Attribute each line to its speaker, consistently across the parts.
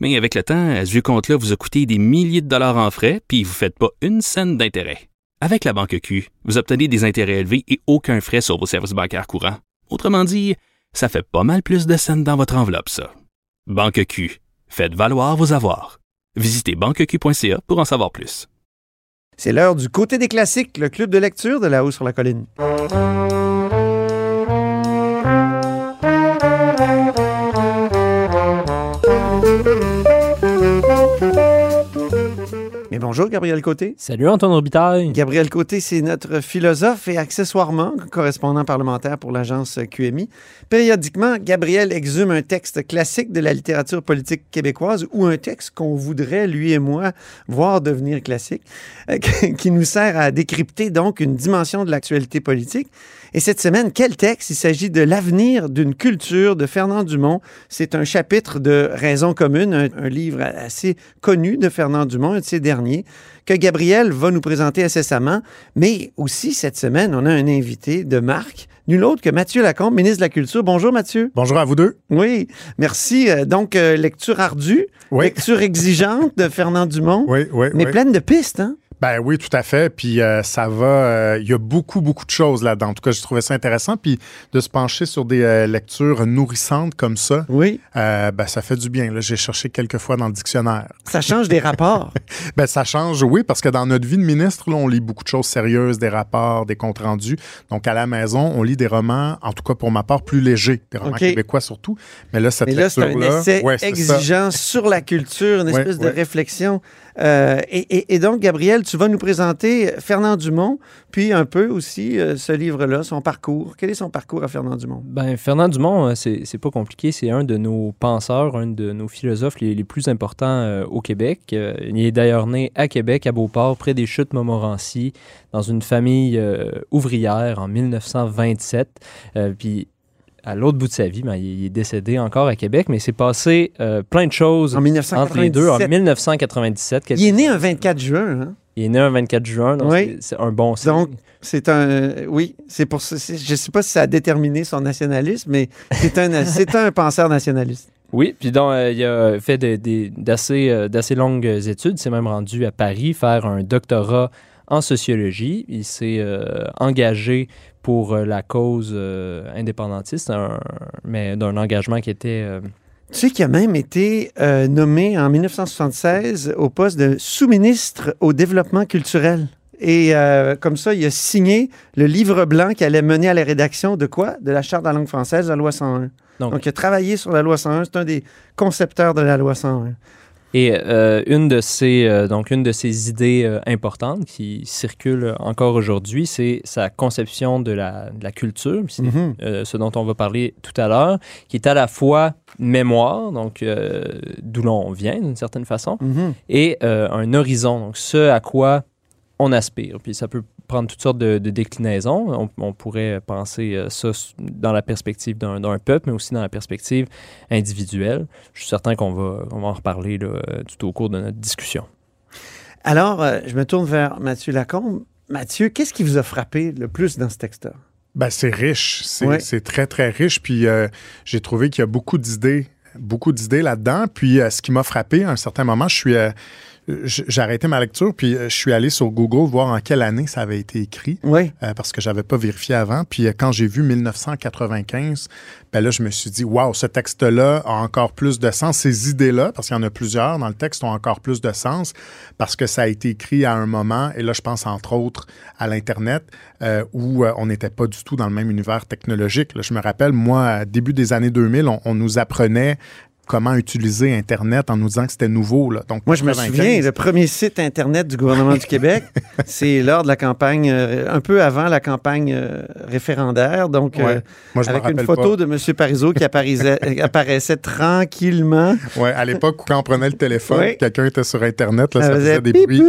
Speaker 1: Mais avec le temps, ce vieux compte-là vous a coûté des milliers de dollars en frais, puis vous ne faites pas une scène d'intérêt. Avec la Banque Q, vous obtenez des intérêts élevés et aucun frais sur vos services bancaires courants. Autrement dit, ça fait pas mal plus de scènes dans votre enveloppe, ça. Banque Q. Faites valoir vos avoirs. Visitez banqueq.ca pour en savoir plus.
Speaker 2: C'est l'heure du côté des classiques, le club de lecture de La Haut sur la Colline. Bonjour, Gabriel Côté.
Speaker 3: Salut Antoine Robitaille.
Speaker 2: Gabriel Côté, c'est notre philosophe et accessoirement correspondant parlementaire pour l'agence QMI. Périodiquement, Gabriel exhume un texte classique de la littérature politique québécoise ou un texte qu'on voudrait, lui et moi, voir devenir classique, euh, qui nous sert à décrypter donc une dimension de l'actualité politique. Et cette semaine, quel texte? Il s'agit de L'avenir d'une culture de Fernand Dumont. C'est un chapitre de Raison commune, un, un livre assez connu de Fernand Dumont, un de ses derniers, que Gabriel va nous présenter incessamment. Mais aussi, cette semaine, on a un invité de marque, nul autre que Mathieu Lacombe, ministre de la Culture. Bonjour, Mathieu.
Speaker 4: Bonjour à vous deux.
Speaker 2: Oui, merci. Euh, Donc, euh, lecture ardue,
Speaker 4: Oui.
Speaker 2: lecture exigeante de Fernand Dumont,
Speaker 4: Oui, oui,
Speaker 2: mais pleine de pistes, hein?
Speaker 4: Ben oui, tout à fait. Puis euh, ça va. euh, Il y a beaucoup, beaucoup de choses là-dedans. En tout cas, je trouvais ça intéressant. Puis de se pencher sur des euh, lectures nourrissantes comme ça,
Speaker 2: Oui,
Speaker 4: euh, ben ça fait du bien. là. J'ai cherché quelques fois dans le dictionnaire.
Speaker 2: ça change des rapports.
Speaker 4: Ben ça change, oui, parce que dans notre vie de ministre, là, on lit beaucoup de choses sérieuses, des rapports, des comptes rendus. Donc à la maison, on lit des romans, en tout cas pour ma part, plus légers, des romans québécois surtout. Mais là, cette
Speaker 2: Mais là, c'est un essai
Speaker 4: ouais, c'est ça.
Speaker 2: exigeant sur la culture, une
Speaker 4: Ouais,
Speaker 2: espèce de
Speaker 4: ouais.
Speaker 2: réflexion. Euh, et, donc, Gabriel, tu vas nous présenter Fernand Dumont, puis un peu aussi euh, ce livre-là, son parcours. Quel est son parcours à Fernand Dumont?
Speaker 3: Ben, Fernand Dumont, euh, c'est pas compliqué. C'est un de nos penseurs, un de nos philosophes les, plus importants au Québec. Il est d'ailleurs né à Québec, à Beauport, près des chutes Montmorency, dans une famille ouvrière en 1927. Euh, puis à l'autre bout de sa vie, ben, il est décédé encore à Québec, mais c'est passé euh, plein de choses
Speaker 2: En
Speaker 3: entre les deux. En
Speaker 2: 1997.
Speaker 3: 1997,
Speaker 2: Il est né un 24 juin. hein?
Speaker 3: il est né un 24 juin, donc
Speaker 2: Oui.
Speaker 3: c'est- un bon signe.
Speaker 2: Donc, c'est un. euh, oui, c'est pour ça. Je ne sais pas si ça a déterminé son nationalisme, mais c'est un, c'est un penseur nationaliste.
Speaker 3: Oui, puis donc, euh, il a fait de- d'assez d'assez longues études. Il s'est même rendu à Paris faire un doctorat en sociologie. Il s'est euh, engagé pour euh, la cause euh, indépendantiste, un- mais d'un engagement qui était...
Speaker 2: Tu sais qu'il a même été nommé en 1976 au poste de sous-ministre au développement culturel. Et euh, comme ça, il a signé le livre blanc qui allait mener à la rédaction de quoi? De la Charte de la langue française, la loi 101.
Speaker 3: donc,
Speaker 2: Donc, il a travaillé sur la loi 101. C'est un des concepteurs de la loi 101.
Speaker 3: Et euh, une, de ces, euh, donc une de ces idées euh, importantes qui circule encore aujourd'hui, c'est sa conception de la, de la culture. C'est
Speaker 2: Mhm.
Speaker 3: euh, ce dont on va parler tout à l'heure, qui est à la fois mémoire, donc d'où l'on vient d'une certaine façon,
Speaker 2: Mhm.
Speaker 3: et un horizon, donc ce à quoi on aspire. Puis ça peut prendre toutes sortes de, de déclinaisons. On, on pourrait penser euh, ça dans la perspective d'un peuple, mais aussi dans la perspective individuelle. Je suis certain qu'on va, on va en reparler là, tout au cours de notre discussion.
Speaker 2: Alors, euh, je me tourne vers Mathieu Lacombe. Mathieu, qu'est-ce qui vous a frappé le plus dans ce texte-là?
Speaker 4: Ben, c'est riche. C'est
Speaker 2: Ouais.
Speaker 4: très, très riche. Puis euh, j'ai trouvé qu'il y a beaucoup d'idées, beaucoup d'idées là-dedans. Puis euh, ce qui m'a frappé à un certain moment, je suis. euh, j'ai arrêté ma lecture, puis euh, je suis allé sur Google voir en quelle année ça avait été écrit,
Speaker 2: Oui.
Speaker 4: euh, parce que j'avais pas vérifié avant. Puis euh, quand j'ai vu 1995, ben là, je me suis dit, waouh, ce texte-là a encore plus de sens. Ces idées-là, parce qu'il y en a plusieurs dans le texte, ont encore plus de sens parce que ça a été écrit à un moment, et là, je pense entre autres à l'Internet, euh, où on n'était pas du tout dans le même univers technologique. Là, je me rappelle, moi, début des années 2000, on, on nous apprenait comment utiliser Internet en nous disant que c'était nouveau. Là. Donc,
Speaker 2: Moi, je me
Speaker 4: 95,
Speaker 2: souviens, le premier site Internet du gouvernement du Québec, c'est lors de la campagne, euh, un peu avant la campagne euh, référendaire, donc
Speaker 4: Ouais.
Speaker 2: euh,
Speaker 4: Moi, je
Speaker 2: avec une photo
Speaker 4: pas.
Speaker 2: de M. Parizeau qui apparaissait, euh, tranquillement.
Speaker 4: Ouais, à l'époque, quand on prenait le téléphone,
Speaker 2: Ouais.
Speaker 4: quelqu'un était sur Internet, là, ça
Speaker 2: Ça
Speaker 4: faisait
Speaker 2: faisait
Speaker 4: des bruits.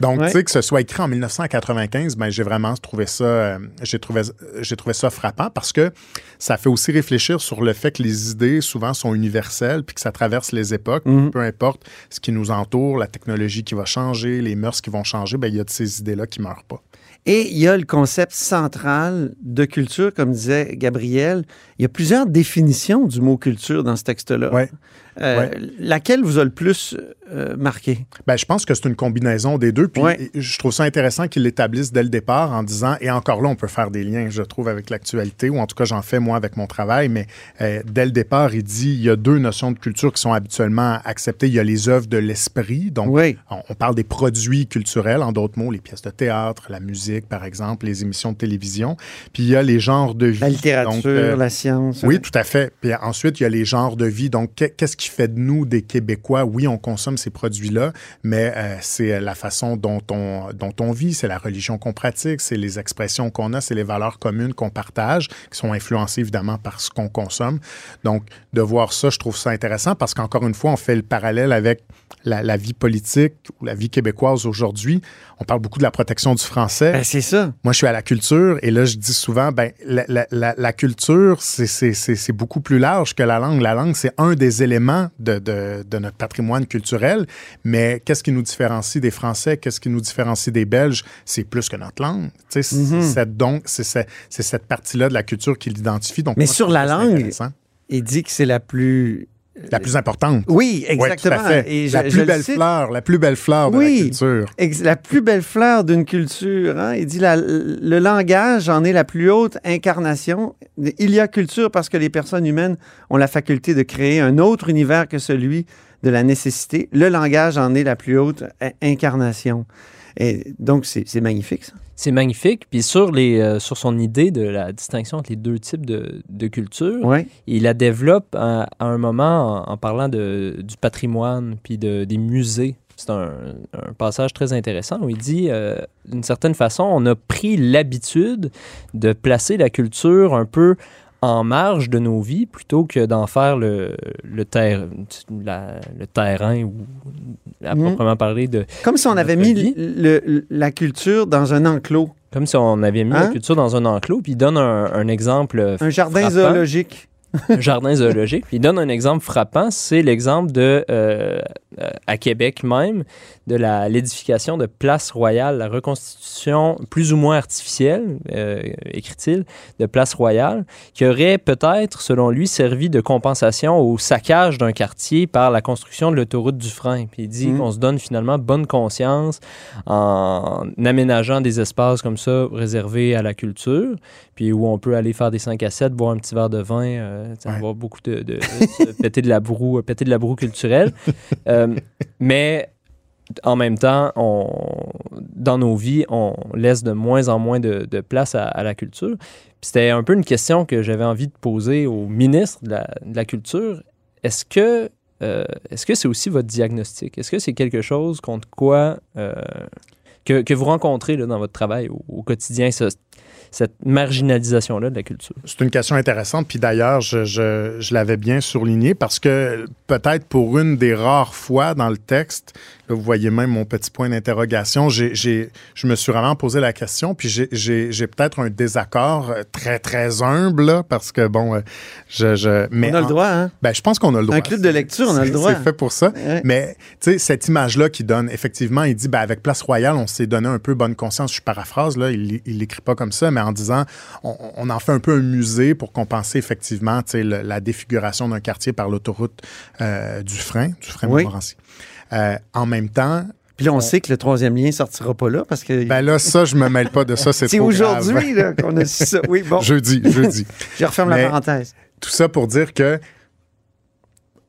Speaker 4: Donc,
Speaker 2: Ouais.
Speaker 4: tu sais, que ce soit écrit en 1995, ben, j'ai vraiment trouvé ça, euh, j'ai trouvé, j'ai trouvé ça frappant parce que ça fait aussi réfléchir sur le fait que les idées souvent sont universelles puis que ça traverse les époques.
Speaker 2: Mhm.
Speaker 4: Peu importe ce qui nous entoure, la technologie qui va changer, les mœurs qui vont changer, ben, il y a de ces idées-là qui meurent pas.
Speaker 2: Et il y a le concept central de culture, comme disait Gabriel. Il y a plusieurs définitions du mot culture dans ce texte-là.
Speaker 4: Ouais.
Speaker 2: Euh, Laquelle vous a le plus euh, marqué?
Speaker 4: Ben, je pense que c'est une combinaison des deux. Puis
Speaker 2: Ouais.
Speaker 4: je trouve ça intéressant qu'ils l'établissent dès le départ en disant, et encore là, on peut faire des liens, je trouve, avec l'actualité, ou en tout cas, j'en fais moi avec mon travail, mais euh, dès le départ, il dit, il y a deux notions de culture qui sont habituellement acceptées. Il y a les œuvres de l'esprit, donc on, on parle des produits culturels, en d'autres mots, les pièces de théâtre, la musique, par exemple, les émissions de télévision. Puis il y a les genres de vie.
Speaker 2: La littérature,
Speaker 4: Donc,
Speaker 2: la science.
Speaker 4: oui, tout à fait. Puis ensuite, il y a les genres de vie. Donc, qu'est- qu'est-ce qui fait de nous des Québécois? Oui, on consomme ces produits-là, mais euh, c'est la façon dont on, dont on vit, c'est la religion qu'on pratique, c'est les expressions qu'on a, c'est les valeurs communes qu'on partage, qui sont influencées évidemment par ce qu'on consomme. Donc, de voir ça, je trouve ça intéressant parce qu'encore une fois, on fait le parallèle avec la, la vie politique ou la vie québécoise aujourd'hui. On parle beaucoup de la protection du français.
Speaker 2: Ben, c'est ça.
Speaker 4: Moi, je suis à la culture et là, je dis souvent, ben, la, la- la- la culture, c'est beaucoup plus large que la langue. La langue, c'est un des éléments de, de- de notre patrimoine culturel, mais qu'est-ce qui nous différencie des Français? Qu'est-ce qui nous différencie des Belges? C'est plus que notre langue. Sais, c'est
Speaker 2: Mhm.
Speaker 4: donc, c'est cette partie-là de la culture qui l'identifie. Donc,
Speaker 2: Mais
Speaker 4: moi,
Speaker 2: sur la langue. Il dit que c'est la plus.
Speaker 4: La plus importante.
Speaker 2: Oui,
Speaker 4: Ouais, tout
Speaker 2: exactement.
Speaker 4: à fait.
Speaker 2: Et je-
Speaker 4: la
Speaker 2: je
Speaker 4: plus
Speaker 2: le
Speaker 4: belle fleur, la plus belle fleur de
Speaker 2: Oui.
Speaker 4: la culture.
Speaker 2: La plus belle fleur d'une culture. hein. Il dit la- le langage en est la plus haute incarnation. Il y a culture parce que les personnes humaines ont la faculté de créer un autre univers que celui de la nécessité. Le langage en est la plus haute in- incarnation. Et donc, c'est magnifique, ça.
Speaker 3: C'est magnifique. Puis sur, les, euh, sur son idée de la distinction entre les deux types de, de culture,
Speaker 2: Oui.
Speaker 3: il la développe à, à un moment en, en parlant de, du patrimoine puis de, des musées. C'est un, un passage très intéressant où il dit, euh, d'une certaine façon, on a pris l'habitude de placer la culture un peu en marge de nos vies plutôt que d'en faire le, le, ter- la- le terrain ou à
Speaker 2: Mhm.
Speaker 3: proprement parler de
Speaker 2: Comme si on avait mis le- le- la culture dans un enclos,
Speaker 3: comme si on avait mis
Speaker 2: Hein?
Speaker 3: la culture dans un enclos puis il donne un, un exemple
Speaker 2: un jardin
Speaker 3: Frappant.
Speaker 2: zoologique.
Speaker 3: un jardin zoologique. Puis il donne un exemple frappant, c'est l'exemple de, euh, euh, à Québec même, de l'édification de Place Royale, la reconstitution plus ou moins artificielle, euh, écrit-il, de Place Royale, qui aurait peut-être, selon lui, servi de compensation au saccage d'un quartier par la construction de l'autoroute du frein. Puis il dit
Speaker 2: Mhm.
Speaker 3: qu'on se donne finalement bonne conscience en aménageant des espaces comme ça réservés à la culture, puis où on peut aller faire des 5 à 7, boire un petit verre de vin, euh,
Speaker 4: Ouais.
Speaker 3: avoir beaucoup de, de- péter de la broue, péter de la broue culturelle. Euh, mais en même temps, dans nos vies, on laisse de moins en moins de, place à, la culture. C'était un peu une question que j'avais envie de poser au ministre de la, Culture. Est-ce que euh, est-ce que c'est aussi votre diagnostic? Est-ce que c'est quelque chose contre quoi euh, que, vous rencontrez là, dans votre travail au, quotidien, ce- cette marginalisation-là de la culture?
Speaker 4: C'est une question intéressante. Puis d'ailleurs, je, je- l'avais bien surligné parce que peut-être pour une des rares fois dans le texte, là, vous voyez même mon petit point d'interrogation, j'ai- j'ai- je me suis vraiment posé la question. Puis j'ai- j'ai j'ai peut-être un désaccord euh, très, très humble là, parce que, bon, euh, je. je mais
Speaker 2: on a le droit, hein?
Speaker 4: ben, je pense qu'on a le droit.
Speaker 2: Un club de lecture, on a le droit.
Speaker 4: C'est fait pour ça.
Speaker 2: Ouais.
Speaker 4: Mais, tu sais, cette image-là qui donne, effectivement, il dit, ben, avec Place Royale, on s'est donné un peu bonne conscience. Je paraphrase, là, il il l'écrit pas comme ça, mais en disant, on, on en fait un peu un musée pour compenser, effectivement, tu sais, la défiguration d'un quartier par l'autoroute euh, du frein, du frein
Speaker 2: Oui.
Speaker 4: Montmorency. Euh, en même temps,
Speaker 2: Puis là, on sait que le troisième lien sortira pas là parce que
Speaker 4: ben là, ça, je me mêle pas de ça, c'est
Speaker 2: c'est aujourd'hui qu'on a su ça. Oui, bon,
Speaker 4: Jeudi, jeudi.
Speaker 2: je referme la parenthèse.
Speaker 4: Tout ça pour dire que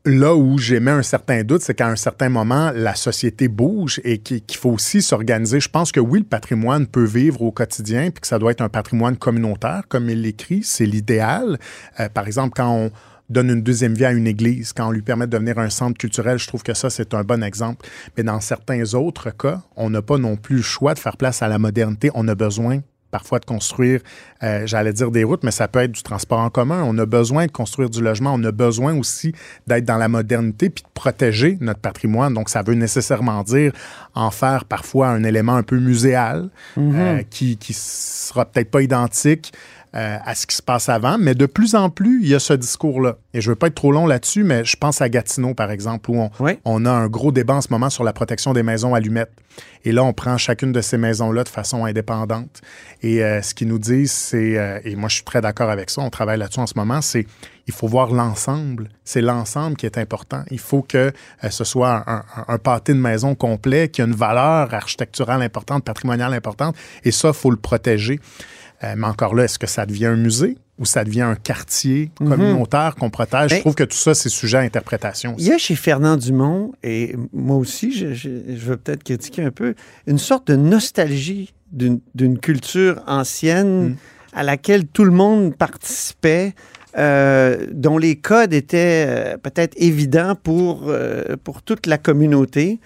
Speaker 4: là où j'émets un certain doute, c'est qu'à un certain moment, la société bouge et qu'il qu'il faut aussi s'organiser. Je pense que oui, le patrimoine peut vivre au quotidien, puis que ça doit être un patrimoine communautaire, comme il l'écrit, c'est l'idéal. Euh, par exemple, quand on donne une deuxième vie à une église, quand on lui permet de devenir un centre culturel, je trouve que ça, c'est un bon exemple. Mais dans certains autres cas, on n'a pas non plus le choix de faire place à la modernité. On a besoin parfois de construire, euh, j'allais dire des routes, mais ça peut être du transport en commun. On a besoin de construire du logement. On a besoin aussi d'être dans la modernité puis de protéger notre patrimoine. Donc, ça veut nécessairement dire en faire parfois un élément un peu muséal
Speaker 2: Mhm.
Speaker 4: euh, qui, qui sera peut-être pas identique euh, à ce qui se passe avant, mais de plus en plus, il y a ce discours-là. Et je ne veux pas être trop long là-dessus, mais je pense à Gatineau, par exemple, où on,
Speaker 2: Oui.
Speaker 4: on a un gros débat en ce moment sur la protection des maisons allumettes. Et là, on prend chacune de ces maisons-là de façon indépendante. Et euh, ce qu'ils nous disent, c'est, euh, et moi je suis très d'accord avec ça, on travaille là-dessus en ce moment, c'est il faut voir l'ensemble. C'est l'ensemble qui est important. Il faut que euh, ce soit un, un- un pâté de maison complet qui a une valeur architecturale importante, patrimoniale importante. Et ça, il faut le protéger. Euh, mais encore là, est-ce que ça devient un musée ou ça devient un quartier communautaire qu'on protège?
Speaker 2: Ben-
Speaker 4: je trouve que tout ça, c'est sujet à interprétation.
Speaker 2: Il y a chez Fernand Dumont, et moi aussi, je, je, je veux peut-être critiquer un peu, une sorte de nostalgie d'une culture ancienne
Speaker 4: Mm.
Speaker 2: à laquelle tout le monde participait, euh, dont les codes étaient euh, peut-être évidents pour, euh, pour toute la communauté.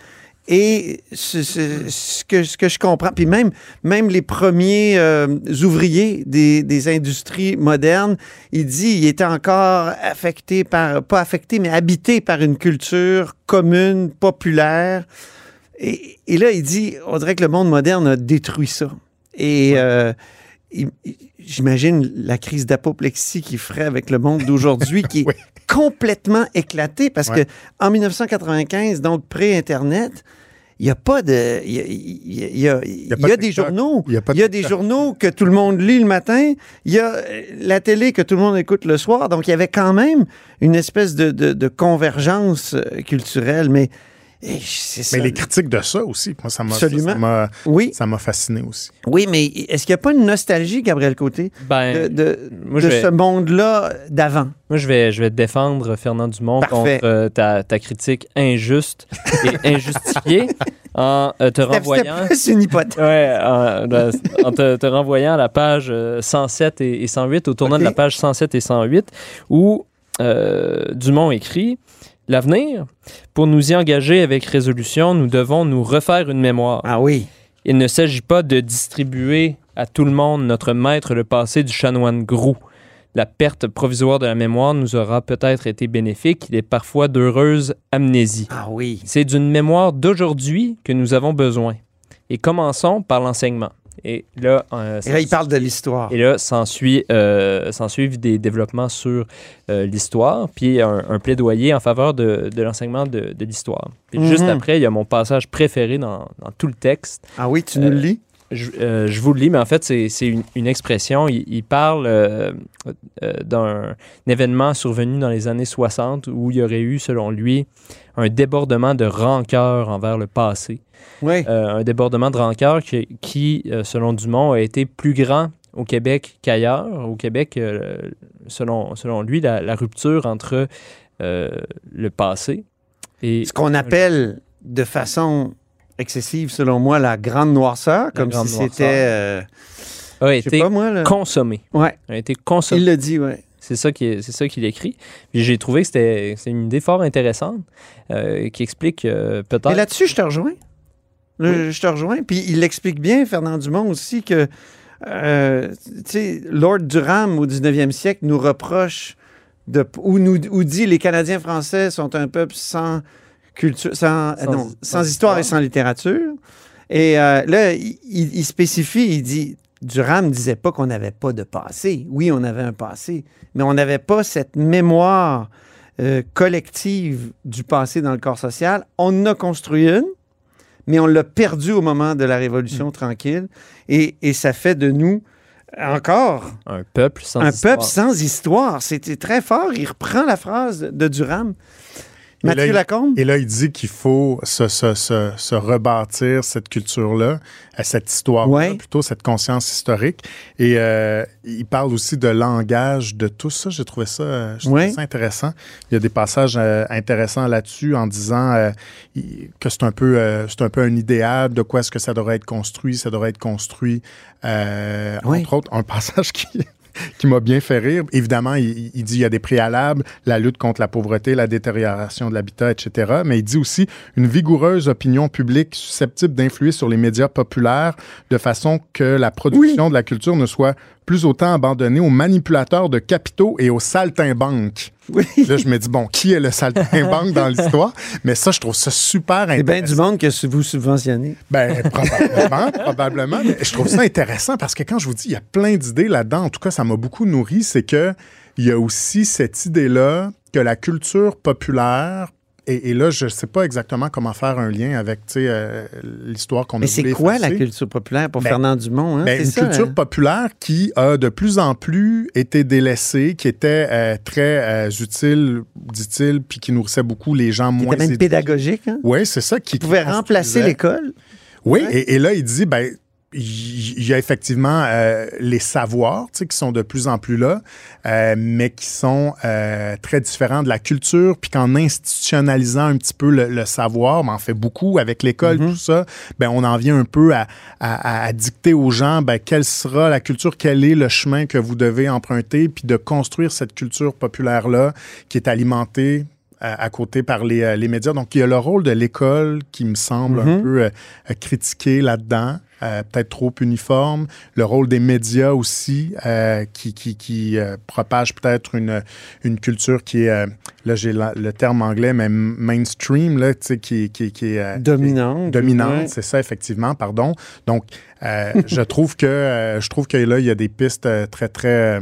Speaker 2: Et ce, ce- ce que, ce que je comprends, puis même, même les premiers euh, ouvriers des, des industries modernes, il dit il était encore affecté par, pas affecté, mais habité par une culture commune, populaire. Et, et là, il dit, on dirait que le monde moderne a détruit ça. Et euh, j'imagine la crise d'apoplexie qu'il ferait avec le monde d'aujourd'hui, qui est
Speaker 4: Oui.
Speaker 2: complètement éclaté, parce
Speaker 4: Ouais.
Speaker 2: que en 1995, donc pré-Internet, il n'y a pas de. Il y a, y y y des journaux.
Speaker 4: Il y a
Speaker 2: y des journaux que tout le monde lit le matin. Il y a euh, la télé que tout le monde écoute le soir. Donc, il y avait quand même une espèce de, de- de convergence euh, culturelle. Mais eh, c'est ça.
Speaker 4: Mais les critiques de ça aussi, moi, ça m'a ça
Speaker 2: Oui,
Speaker 4: ça m'a fasciné aussi.
Speaker 2: oui, mais est-ce qu'il n'y a pas une nostalgie, Gabriel Côté,
Speaker 3: Ben,
Speaker 2: de, de-
Speaker 3: moi,
Speaker 2: de
Speaker 3: je vais-
Speaker 2: ce monde-là d'avant?
Speaker 3: Moi, je vais, je vais défendre Fernand Dumont
Speaker 2: Parfait.
Speaker 3: contre euh, ta, ta critique injuste et injustifiée en euh, te renvoyant.
Speaker 2: plus une hypothèse.
Speaker 3: Ouais, en, de- en te, te renvoyant à la page euh, 107 et, et 108, au tournant de la page 107 et 108, où euh, Dumont écrit L'avenir, pour nous y engager avec résolution, nous devons nous refaire une mémoire.
Speaker 2: Ah oui.
Speaker 3: Il ne s'agit pas de distribuer à tout le monde notre maître le passé du chanoine Grou. La perte provisoire de la mémoire nous aura peut-être été bénéfique. Il est parfois d'heureuse amnésie.
Speaker 2: Ah oui.
Speaker 3: C'est d'une mémoire d'aujourd'hui que nous avons besoin. Et commençons par l'enseignement. Et là, euh,
Speaker 2: Et là, il parle de l'histoire.
Speaker 3: et là, euh, s'ensuivent des développements sur euh, l'histoire, puis un, un plaidoyer en faveur de, de l'enseignement de, de l'histoire. Puis juste
Speaker 2: Mhm.
Speaker 3: après, il y a mon passage préféré dans, dans tout le texte.
Speaker 2: Ah oui, tu nous le lis?
Speaker 3: Je, euh, je vous le lis, mais en fait, c'est une, une expression. Il, il parle euh, euh, d'un événement survenu dans les années 60 où il y aurait eu, selon lui, un débordement de rancœur envers le passé.
Speaker 2: Oui.
Speaker 3: Un débordement de rancœur qui, qui, selon Dumont, a été plus grand au Québec qu'ailleurs. Au Québec, selon, selon lui, la, la rupture entre le passé et
Speaker 2: Ce qu'on appelle de façon excessive, selon moi, la grande noirceur, comme
Speaker 3: grande
Speaker 2: si c'était. euh,
Speaker 3: a été
Speaker 2: pas moi, là.
Speaker 3: consommé.
Speaker 2: Ouais,
Speaker 3: A été consommé.
Speaker 2: il le dit, ouais.
Speaker 3: C'est ça qui est- c'est ça qu'il écrit. Puis j'ai trouvé que c'était c'est une idée fort intéressante euh, qui explique euh, peut-être.
Speaker 2: là-dessus, je te rejoins. Là, Je te rejoins. Puis il explique bien, Fernand Dumont aussi, que euh, tu sais, Lord Durham au 19e siècle nous reproche de, ou, nous, ou dit les Canadiens français sont un peuple sans culture, sans,
Speaker 3: Sans-
Speaker 2: non,
Speaker 3: sans
Speaker 2: sans histoire et sans littérature. Et euh, là, il, il- spécifie, il dit Durham ne disait pas qu'on n'avait pas de passé. Oui, on avait un passé, mais on n'avait pas cette mémoire euh, collective du passé dans le corps social. On en a construit une, mais on l'a perdu au moment de la Révolution tranquille. Et, et ça fait de nous encore
Speaker 3: un peuple sans
Speaker 2: un
Speaker 3: histoire.
Speaker 2: peuple sans histoire. C'était très fort. Il reprend la phrase de Durham.
Speaker 4: Et là,
Speaker 2: Mathieu
Speaker 4: il-
Speaker 2: Lacombe?
Speaker 4: Et là, il dit qu'il faut se, se- se- se rebâtir cette culture-là, euh, cette histoire-là,
Speaker 2: Ouais.
Speaker 4: plutôt cette conscience historique. Et euh, il parle aussi de langage de tout ça. J'ai trouvé ça, euh,
Speaker 2: Ouais.
Speaker 4: ça intéressant. Il y a des passages euh, intéressants là-dessus en disant euh, que c'est un peu, c'est un peu un idéal de quoi est-ce que ça devrait être construit. Ça devrait être construit, euh,
Speaker 2: Ouais.
Speaker 4: entre autres, un passage qui qui m'a bien fait rire. Évidemment, il, il, dit il y a des préalables, la lutte contre la pauvreté, la détérioration de l'habitat, etc. Mais il dit aussi une vigoureuse opinion publique susceptible d'influer sur les médias populaires de façon que la production oui. de la culture ne soit plus autant abandonnée aux manipulateurs de capitaux et aux saltimbanques.
Speaker 2: Oui.
Speaker 4: Là, je me dis, bon, qui est le saltimbanque dans l'histoire? Mais ça, je trouve ça super intéressant.
Speaker 2: C'est bien du monde que vous subventionnez.
Speaker 4: Ben, probablement, probablement. Mais je trouve ça intéressant parce que quand je vous dis, il y a plein d'idées là-dedans. En tout cas, ça m'a beaucoup nourri. C'est que il y a aussi cette idée-là que la culture populaire et, et, là, je ne sais pas exactement comment faire un lien avec euh, l'histoire qu'on a
Speaker 2: Mais c'est quoi effacer. la culture populaire pour ben, Fernand Dumont? Hein?
Speaker 4: Ben, une
Speaker 2: ça,
Speaker 4: culture
Speaker 2: hein?
Speaker 4: populaire qui a de plus en plus été délaissée, qui était euh, très euh, utile, dit-il, puis qui nourrissait beaucoup les gens
Speaker 2: qui
Speaker 4: moins
Speaker 2: était même
Speaker 4: éduqués.
Speaker 2: pédagogique. Hein?
Speaker 4: Oui, c'est ça. Qui,
Speaker 2: pouvait remplacer l'école.
Speaker 4: Oui, ouais. et, et, là, il dit, ben, il y a effectivement euh, les savoirs qui sont de plus en plus là, euh, mais qui sont euh, très différents de la culture, puis qu'en institutionnalisant un petit peu le, le savoir, ben, on en fait beaucoup avec l'école, mm -hmm. tout ça, ben, on en vient un peu à, à, à dicter aux gens ben, quelle sera la culture, quel est le chemin que vous devez emprunter, puis de construire cette culture populaire-là qui est alimentée à, à, côté par les, les, médias. Donc, il y a le rôle de l'école qui me semble mm -hmm. un peu euh, critiqué là-dedans. Euh, peut-être trop uniforme. Le rôle des médias aussi, euh, qui, qui, qui euh, propage peut-être une, une culture qui est, euh, là j'ai le terme anglais, mais mainstream, là, qui, qui, qui est...
Speaker 2: dominante.
Speaker 4: Dominante, c'est ça, effectivement, pardon. Donc, je trouve que je trouve que là, il y a des pistes très, très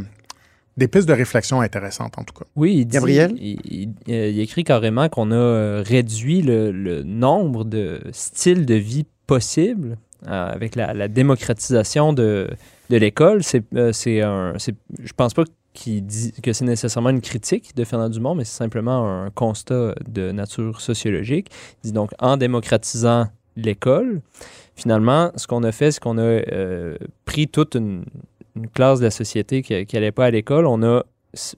Speaker 4: des pistes de réflexion intéressantes, en tout cas.
Speaker 3: Oui, il dit,
Speaker 2: Gabriel?
Speaker 3: Il, il, il écrit carrément qu'on a réduit le, le, nombre de styles de vie possibles euh, avec la, la, démocratisation de, de l'école. C'est, euh, c'est un, c'est, je pense pas qu'il dit que c'est nécessairement une critique de Fernand Dumont, mais c'est simplement un constat de nature sociologique. Il dit donc en démocratisant l'école, finalement, ce qu'on a fait, c'est qu'on a euh, pris toute une, une classe de la société qui n'allait pas à l'école, on a,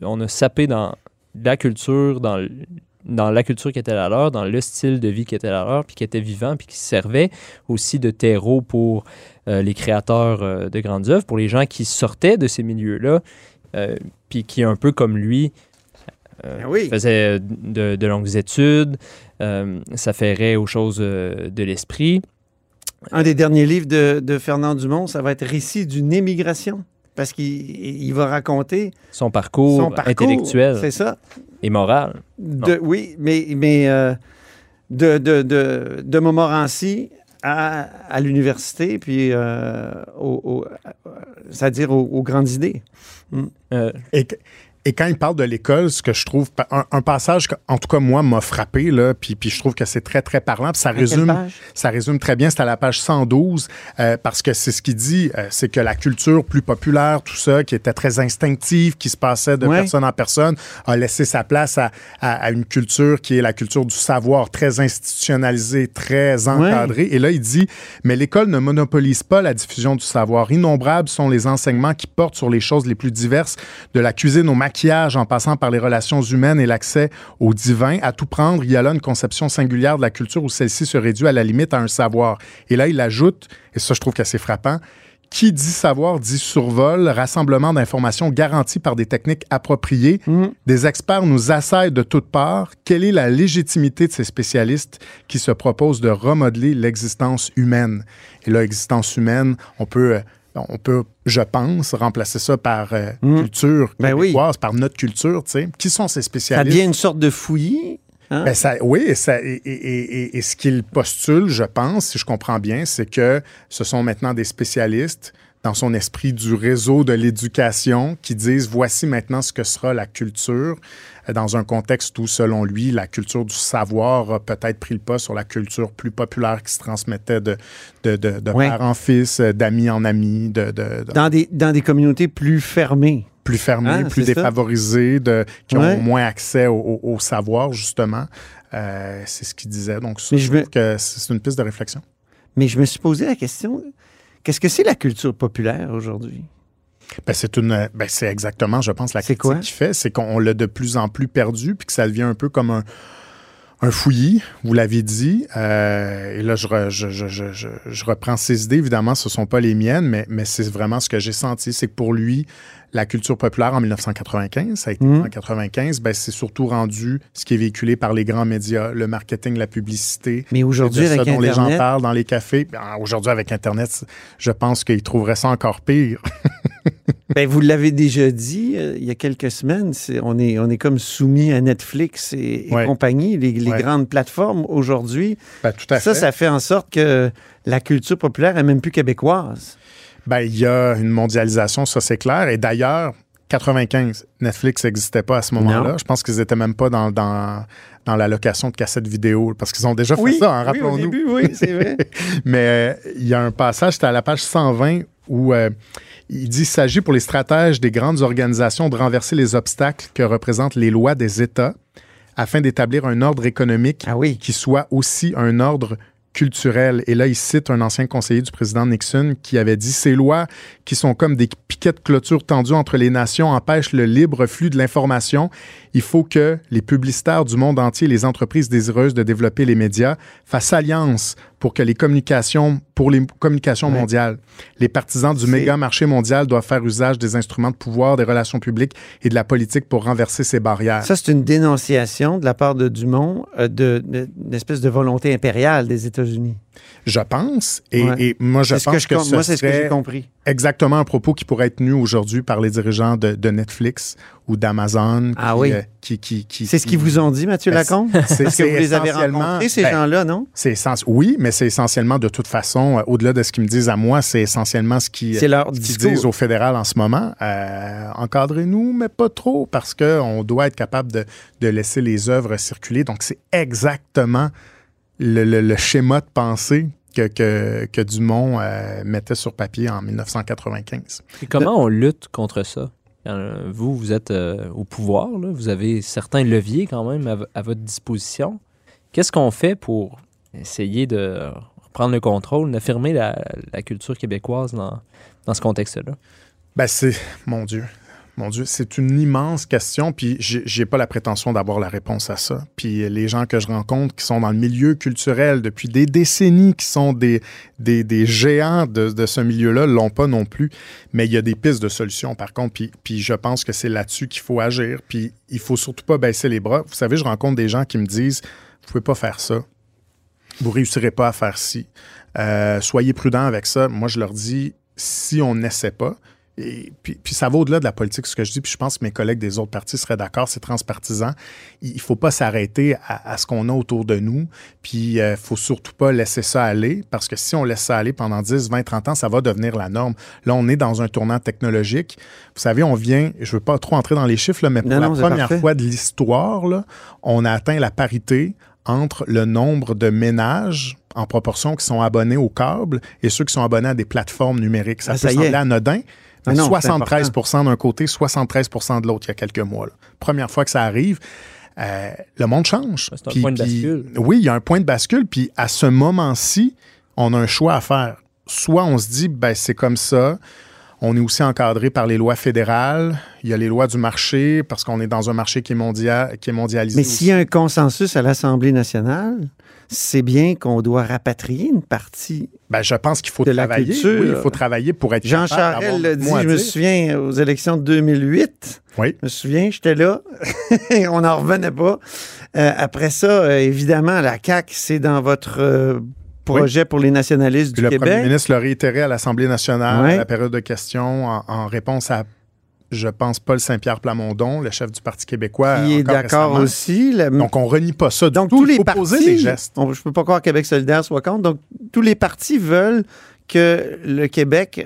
Speaker 3: on a sapé dans la culture, dans, dans la culture qui était la leur, dans le style de vie qui était la leur, puis qui était vivant, puis qui servait aussi de terreau pour euh, les créateurs euh, de grandes œuvres, pour les gens qui sortaient de ces milieux-là, euh, puis qui, un peu comme lui,
Speaker 2: oui.
Speaker 3: faisaient de, de, longues études, s'affairait aux choses de l'esprit.
Speaker 2: Un des derniers livres de, de, Fernand Dumont, ça va être Récit d'une émigration. Parce qu'il il va raconter
Speaker 3: son parcours, son parcours intellectuel
Speaker 2: c'est ça.
Speaker 3: et moral.
Speaker 2: De, oui, mais, mais euh, de, de, de, de, Montmorency à, à l'université, puis euh, au, au, c'est-à-dire aux, aux, grandes idées.
Speaker 4: Mm. Euh, et, et quand il parle de l'école, ce que je trouve, un, un, passage que, en tout cas, moi, m'a frappé, là, puis, puis je trouve que c'est très, très parlant. Puis ça résume, ça résume très bien, c'est à la page 112, euh, parce que c'est ce qu'il dit, euh, c'est que la culture plus populaire, tout ça, qui était très instinctive, qui se passait de ouais. personne en personne, a laissé sa place à, à, à, une culture qui est la culture du savoir, très institutionnalisée, très encadrée. Ouais. Et là, il dit, mais l'école ne monopolise pas la diffusion du savoir. Innombrables sont les enseignements qui portent sur les choses les plus diverses, de la cuisine au maquillage, en passant par les relations humaines et l'accès au divin. À tout prendre, il y a là une conception singulière de la culture où celle-ci se réduit à la limite à un savoir. Et là, il ajoute, et ça je trouve qu'assez frappant, qui dit savoir dit survol, rassemblement d'informations garanties par des techniques appropriées. Mmh. Des experts nous assaillent de toutes parts. Quelle est la légitimité de ces spécialistes qui se proposent de remodeler l'existence humaine? Et là, existence humaine, on peut on peut, je pense, remplacer ça par euh, mmh. culture québécoise,
Speaker 2: ben oui.
Speaker 4: par notre culture, tu sais. Qui sont ces spécialistes?
Speaker 2: Ça devient une sorte de fouillis.
Speaker 4: Hein? Ben ça, oui, ça, et, et, et, et ce qu'il postule, je pense, si je comprends bien, c'est que ce sont maintenant des spécialistes dans son esprit du réseau de l'éducation qui disent voici maintenant ce que sera la culture dans un contexte où, selon lui, la culture du savoir a peut-être pris le pas sur la culture plus populaire qui se transmettait de, de, de, de ouais. père en fils, d'amis en amis. De,
Speaker 2: Dans, des, dans des communautés plus fermées.
Speaker 4: Plus fermées, ah, plus défavorisées, de, qui ouais. ont moins accès au, au, au savoir, justement. Euh, c'est ce qu'il disait. Donc, ça, je, je me... que c'est une piste de réflexion.
Speaker 2: Mais je me suis posé la question, qu'est-ce que c'est la culture populaire aujourd'hui?
Speaker 4: Ben, c'est une, ben, c'est exactement, je pense, la critique qu'il fait, c'est qu'on l'a de plus en plus perdu, puis que ça devient un peu comme un, un fouillis, vous l'avez dit. Euh, et là, je, re- je- je- je- je- je reprends ses idées. Évidemment, ce ne sont pas les miennes, mais, mais c'est vraiment ce que j'ai senti. C'est que pour lui, la culture populaire en 1995, ça a été
Speaker 2: Mhm.
Speaker 4: en 95, ben, c'est surtout rendu ce qui est véhiculé par les grands médias, le marketing, la publicité.
Speaker 2: Mais aujourd'hui, avec
Speaker 4: dont les gens
Speaker 2: Internet,
Speaker 4: parlent dans les cafés. Ben, Aujourd'hui, avec Internet, je pense qu'ils trouveraient ça encore pire.
Speaker 2: ben, vous l'avez déjà dit euh, il y a quelques semaines, c'est- on, est, on est comme soumis à Netflix et, et
Speaker 4: Ouais.
Speaker 2: compagnie, les, les
Speaker 4: Ouais.
Speaker 2: grandes plateformes aujourd'hui.
Speaker 4: Ben, tout à
Speaker 2: Ça,
Speaker 4: fait.
Speaker 2: ça fait en sorte que la culture populaire est même plus québécoise.
Speaker 4: Ben, il y a une mondialisation, ça c'est clair. Et d'ailleurs, 95, Netflix n'existait pas à ce moment-là. Je pense qu'ils n'étaient même pas dans, dans, dans la location de cassettes vidéo, parce qu'ils ont déjà fait ça, hein,
Speaker 2: oui, au
Speaker 4: rappelons-nous.
Speaker 2: début, oui, c'est vrai.
Speaker 4: Mais euh, il y a un passage, c'était à la page 120, où euh, il dit « Il s'agit pour les stratèges des grandes organisations de renverser les obstacles que représentent les lois des États afin d'établir un ordre économique
Speaker 2: ah oui.
Speaker 4: qui soit aussi un ordre culturel. Et là, il cite un ancien conseiller du président Nixon qui avait dit Ces lois, qui sont comme des piquets de clôture tendus entre les nations, empêchent le libre flux de l'information. Il faut que les publicitaires du monde entier et les entreprises désireuses de développer les médias fassent alliance pour que les communications, pour les communications
Speaker 2: Ouais.
Speaker 4: mondiales. Les partisans du méga marché mondial doivent faire usage des instruments de pouvoir, des relations publiques et de la politique pour renverser ces barrières.
Speaker 2: Ça, c'est une dénonciation de la part de Dumont euh, de, de- d'une espèce de volonté impériale des États-Unis.
Speaker 4: Je pense. Et,
Speaker 2: Ouais.
Speaker 4: et moi, je
Speaker 2: C'est ce que
Speaker 4: pense
Speaker 2: je
Speaker 4: que, ce
Speaker 2: moi, c'est ce que j'ai compris.
Speaker 4: exactement un propos qui pourrait être tenu aujourd'hui par les dirigeants de, de Netflix ou d'Amazon.
Speaker 2: Ah
Speaker 4: qui,
Speaker 2: oui.
Speaker 4: euh, qui, qui, qui-
Speaker 2: C'est ce
Speaker 4: qui-
Speaker 2: qu'ils vous ont dit, Mathieu
Speaker 4: Ben,
Speaker 2: Lacombe?
Speaker 4: c'est-
Speaker 2: Parce que vous les avez rencontrés, ces
Speaker 4: ben,
Speaker 2: gens-là, non?
Speaker 4: C'est oui, mais c'est essentiellement de toute façon, euh, au-delà de ce qu'ils me disent à moi, c'est essentiellement ce qui
Speaker 2: C'est leur
Speaker 4: ce qu'ils disent au fédéral en ce moment. Euh, encadrez-nous, mais pas trop, parce qu'on doit être capable de, de laisser les œuvres circuler. Donc, c'est exactement le, le- le schéma de pensée que, que, que Dumont euh, mettait sur papier en 1995.
Speaker 3: Et comment on lutte contre ça? Euh, Vous, vous êtes euh, au pouvoir, là. vous avez certains leviers quand même à, votre disposition. Qu'est-ce qu'on fait pour essayer de reprendre le contrôle, d'affirmer la, la culture québécoise dans, dans ce contexte-là?
Speaker 4: Ben c'est, mon Dieu, mon Dieu, c'est une immense question, puis j'ai pas la prétention d'avoir la réponse à ça. Puis les gens que je rencontre qui sont dans le milieu culturel depuis des décennies, qui sont des, des, des géants de, de ce milieu-là, l'ont pas non plus. Mais il y a des pistes de solutions, par contre, puis, puis je pense que c'est là-dessus qu'il faut agir, puis il faut surtout pas baisser les bras. Vous savez, je rencontre des gens qui me disent, vous pouvez pas faire ça, vous réussirez pas à faire ci, Euh, soyez prudents avec ça. Moi, je leur dis, si on n'essaie pas, et puis, puis ça va au-delà de la politique, ce que je dis, puis je pense que mes collègues des autres partis seraient d'accord, c'est transpartisan. Il ne faut pas s'arrêter à, à ce qu'on a autour de nous, puis il ne faut surtout pas laisser ça aller, parce que si on laisse ça aller pendant 10, 20, 30 ans, ça va devenir la norme. Là, on est dans un tournant technologique. Vous savez, on vient, je ne veux pas trop entrer dans les chiffres, là, mais pour
Speaker 2: Non,
Speaker 4: la
Speaker 2: non,
Speaker 4: première
Speaker 2: parfait.
Speaker 4: fois de l'histoire, on a atteint la parité entre le nombre de ménages en proportion qui sont abonnés au câble et ceux qui sont abonnés à des plateformes numériques. Ça
Speaker 2: Ah,
Speaker 4: peut
Speaker 2: ça
Speaker 4: sembler anodin,
Speaker 2: non, c'est
Speaker 4: 73% d'un côté, 73% de l'autre il y a quelques mois. là. Première fois que ça arrive, euh, le monde change.
Speaker 3: C'est un
Speaker 4: Puis-
Speaker 3: point de
Speaker 4: puis-
Speaker 3: bascule.
Speaker 4: Oui, il y a un point de bascule. Puis à ce moment-ci, on a un choix à faire. Soit on se dit, ben, c'est comme ça. On est aussi encadré par les lois fédérales. Il y a les lois du marché parce qu'on est dans un marché qui est, mondial, qui est mondialisé.
Speaker 2: Mais s'il y a un consensus à l'Assemblée nationale, c'est bien qu'on doit rapatrier une partie.
Speaker 4: Ben, je pense qu'il faut travailler.
Speaker 2: culture.
Speaker 4: Oui, il faut travailler pour être
Speaker 2: Jean Charest
Speaker 4: le
Speaker 2: dit, je me souviens, aux élections de 2008.
Speaker 4: Oui.
Speaker 2: Je me souviens, j'étais là. On n'en revenait pas. Euh, après ça, euh, évidemment, la CAQ, c'est dans votre euh, projet pour les nationalistes
Speaker 4: Puis
Speaker 2: du
Speaker 4: le premier
Speaker 2: Québec.
Speaker 4: ministre l'a réitéré à l'Assemblée nationale à la période de questions en, en réponse à, je pense, Paul Saint-Pierre Plamondon, le chef du Parti québécois.
Speaker 2: Qui est d'accord aussi. La-
Speaker 4: Donc, on renie pas ça du
Speaker 2: Donc,
Speaker 4: tout.
Speaker 2: tous
Speaker 4: Il
Speaker 2: les
Speaker 4: faut
Speaker 2: partis,
Speaker 4: poser des gestes.
Speaker 2: on- je peux pas croire que Québec solidaire soit contre. Donc, tous les partis veulent que le Québec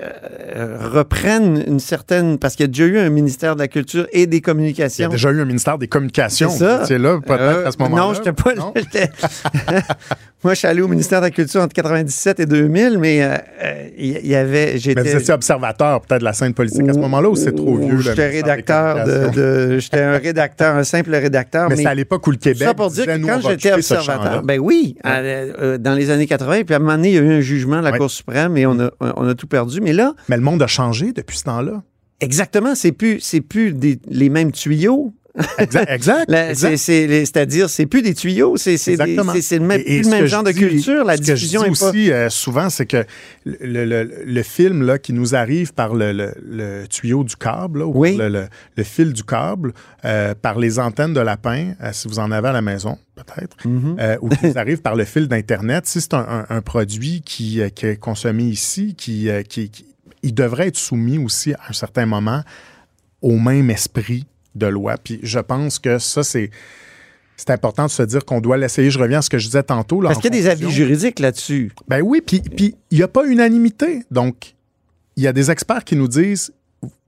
Speaker 2: euh, reprenne une certaine... Parce qu'il y a déjà eu un ministère de la Culture et des
Speaker 4: Il y a
Speaker 2: Communications.
Speaker 4: déjà eu un ministère des Communications.
Speaker 2: C'est
Speaker 4: là, peut-être
Speaker 2: Euh,
Speaker 4: à ce moment-là.
Speaker 2: Non, je n'étais pas Moi, je suis allé au ministère de la Culture entre 97 et 2000, mais euh, euh, il y, avait...
Speaker 4: Mais vous étiez observateur peut-être de la scène politique à ce moment-là ou c'est trop vieux?
Speaker 2: J'étais rédacteur de... J'étais un rédacteur, un simple rédacteur.
Speaker 4: Mais, c'est à l'époque où le Québec
Speaker 2: ça pour dire que quand j'étais observateur, ben oui, à- euh, dans les années 80, puis à un moment donné, il y a eu un jugement de la
Speaker 4: Ouais.
Speaker 2: Cour suprême et on a, on a tout perdu. Mais là,
Speaker 4: Mais le monde a changé depuis ce temps-là.
Speaker 2: exactement, c'est plus, c'est plus des- les mêmes tuyaux.
Speaker 4: Exact, exact.
Speaker 2: C'est-à-dire, c'est plus des tuyaux, c'est le même,
Speaker 4: Et- et
Speaker 2: le même genre de
Speaker 4: dis-
Speaker 2: culture. La
Speaker 4: ce que je
Speaker 2: diffusion
Speaker 4: dis
Speaker 2: est pas.
Speaker 4: aussi euh, souvent, c'est que le, le- le film là, qui nous arrive par le, tuyau du câble, là, ou
Speaker 2: Oui.
Speaker 4: le, fil du câble, euh, par les antennes de lapin, euh, si vous en avez à la maison, peut-être,
Speaker 2: Mhm.
Speaker 4: euh, ou qui nous arrive par le fil d'Internet, si c'est un, un- un produit qui, qui est consommé ici, qui, qui- qui- il devrait être soumis aussi à un certain moment au même esprit de loi. Puis je pense que ça, c'est. C'est important de se dire qu'on doit l'essayer. Je reviens à ce que je disais tantôt. Là,
Speaker 2: Parce qu'il y a des avis juridiques là-dessus.
Speaker 4: Ben oui, puis puis il n'y a pas unanimité. Donc, il y a des experts qui nous disent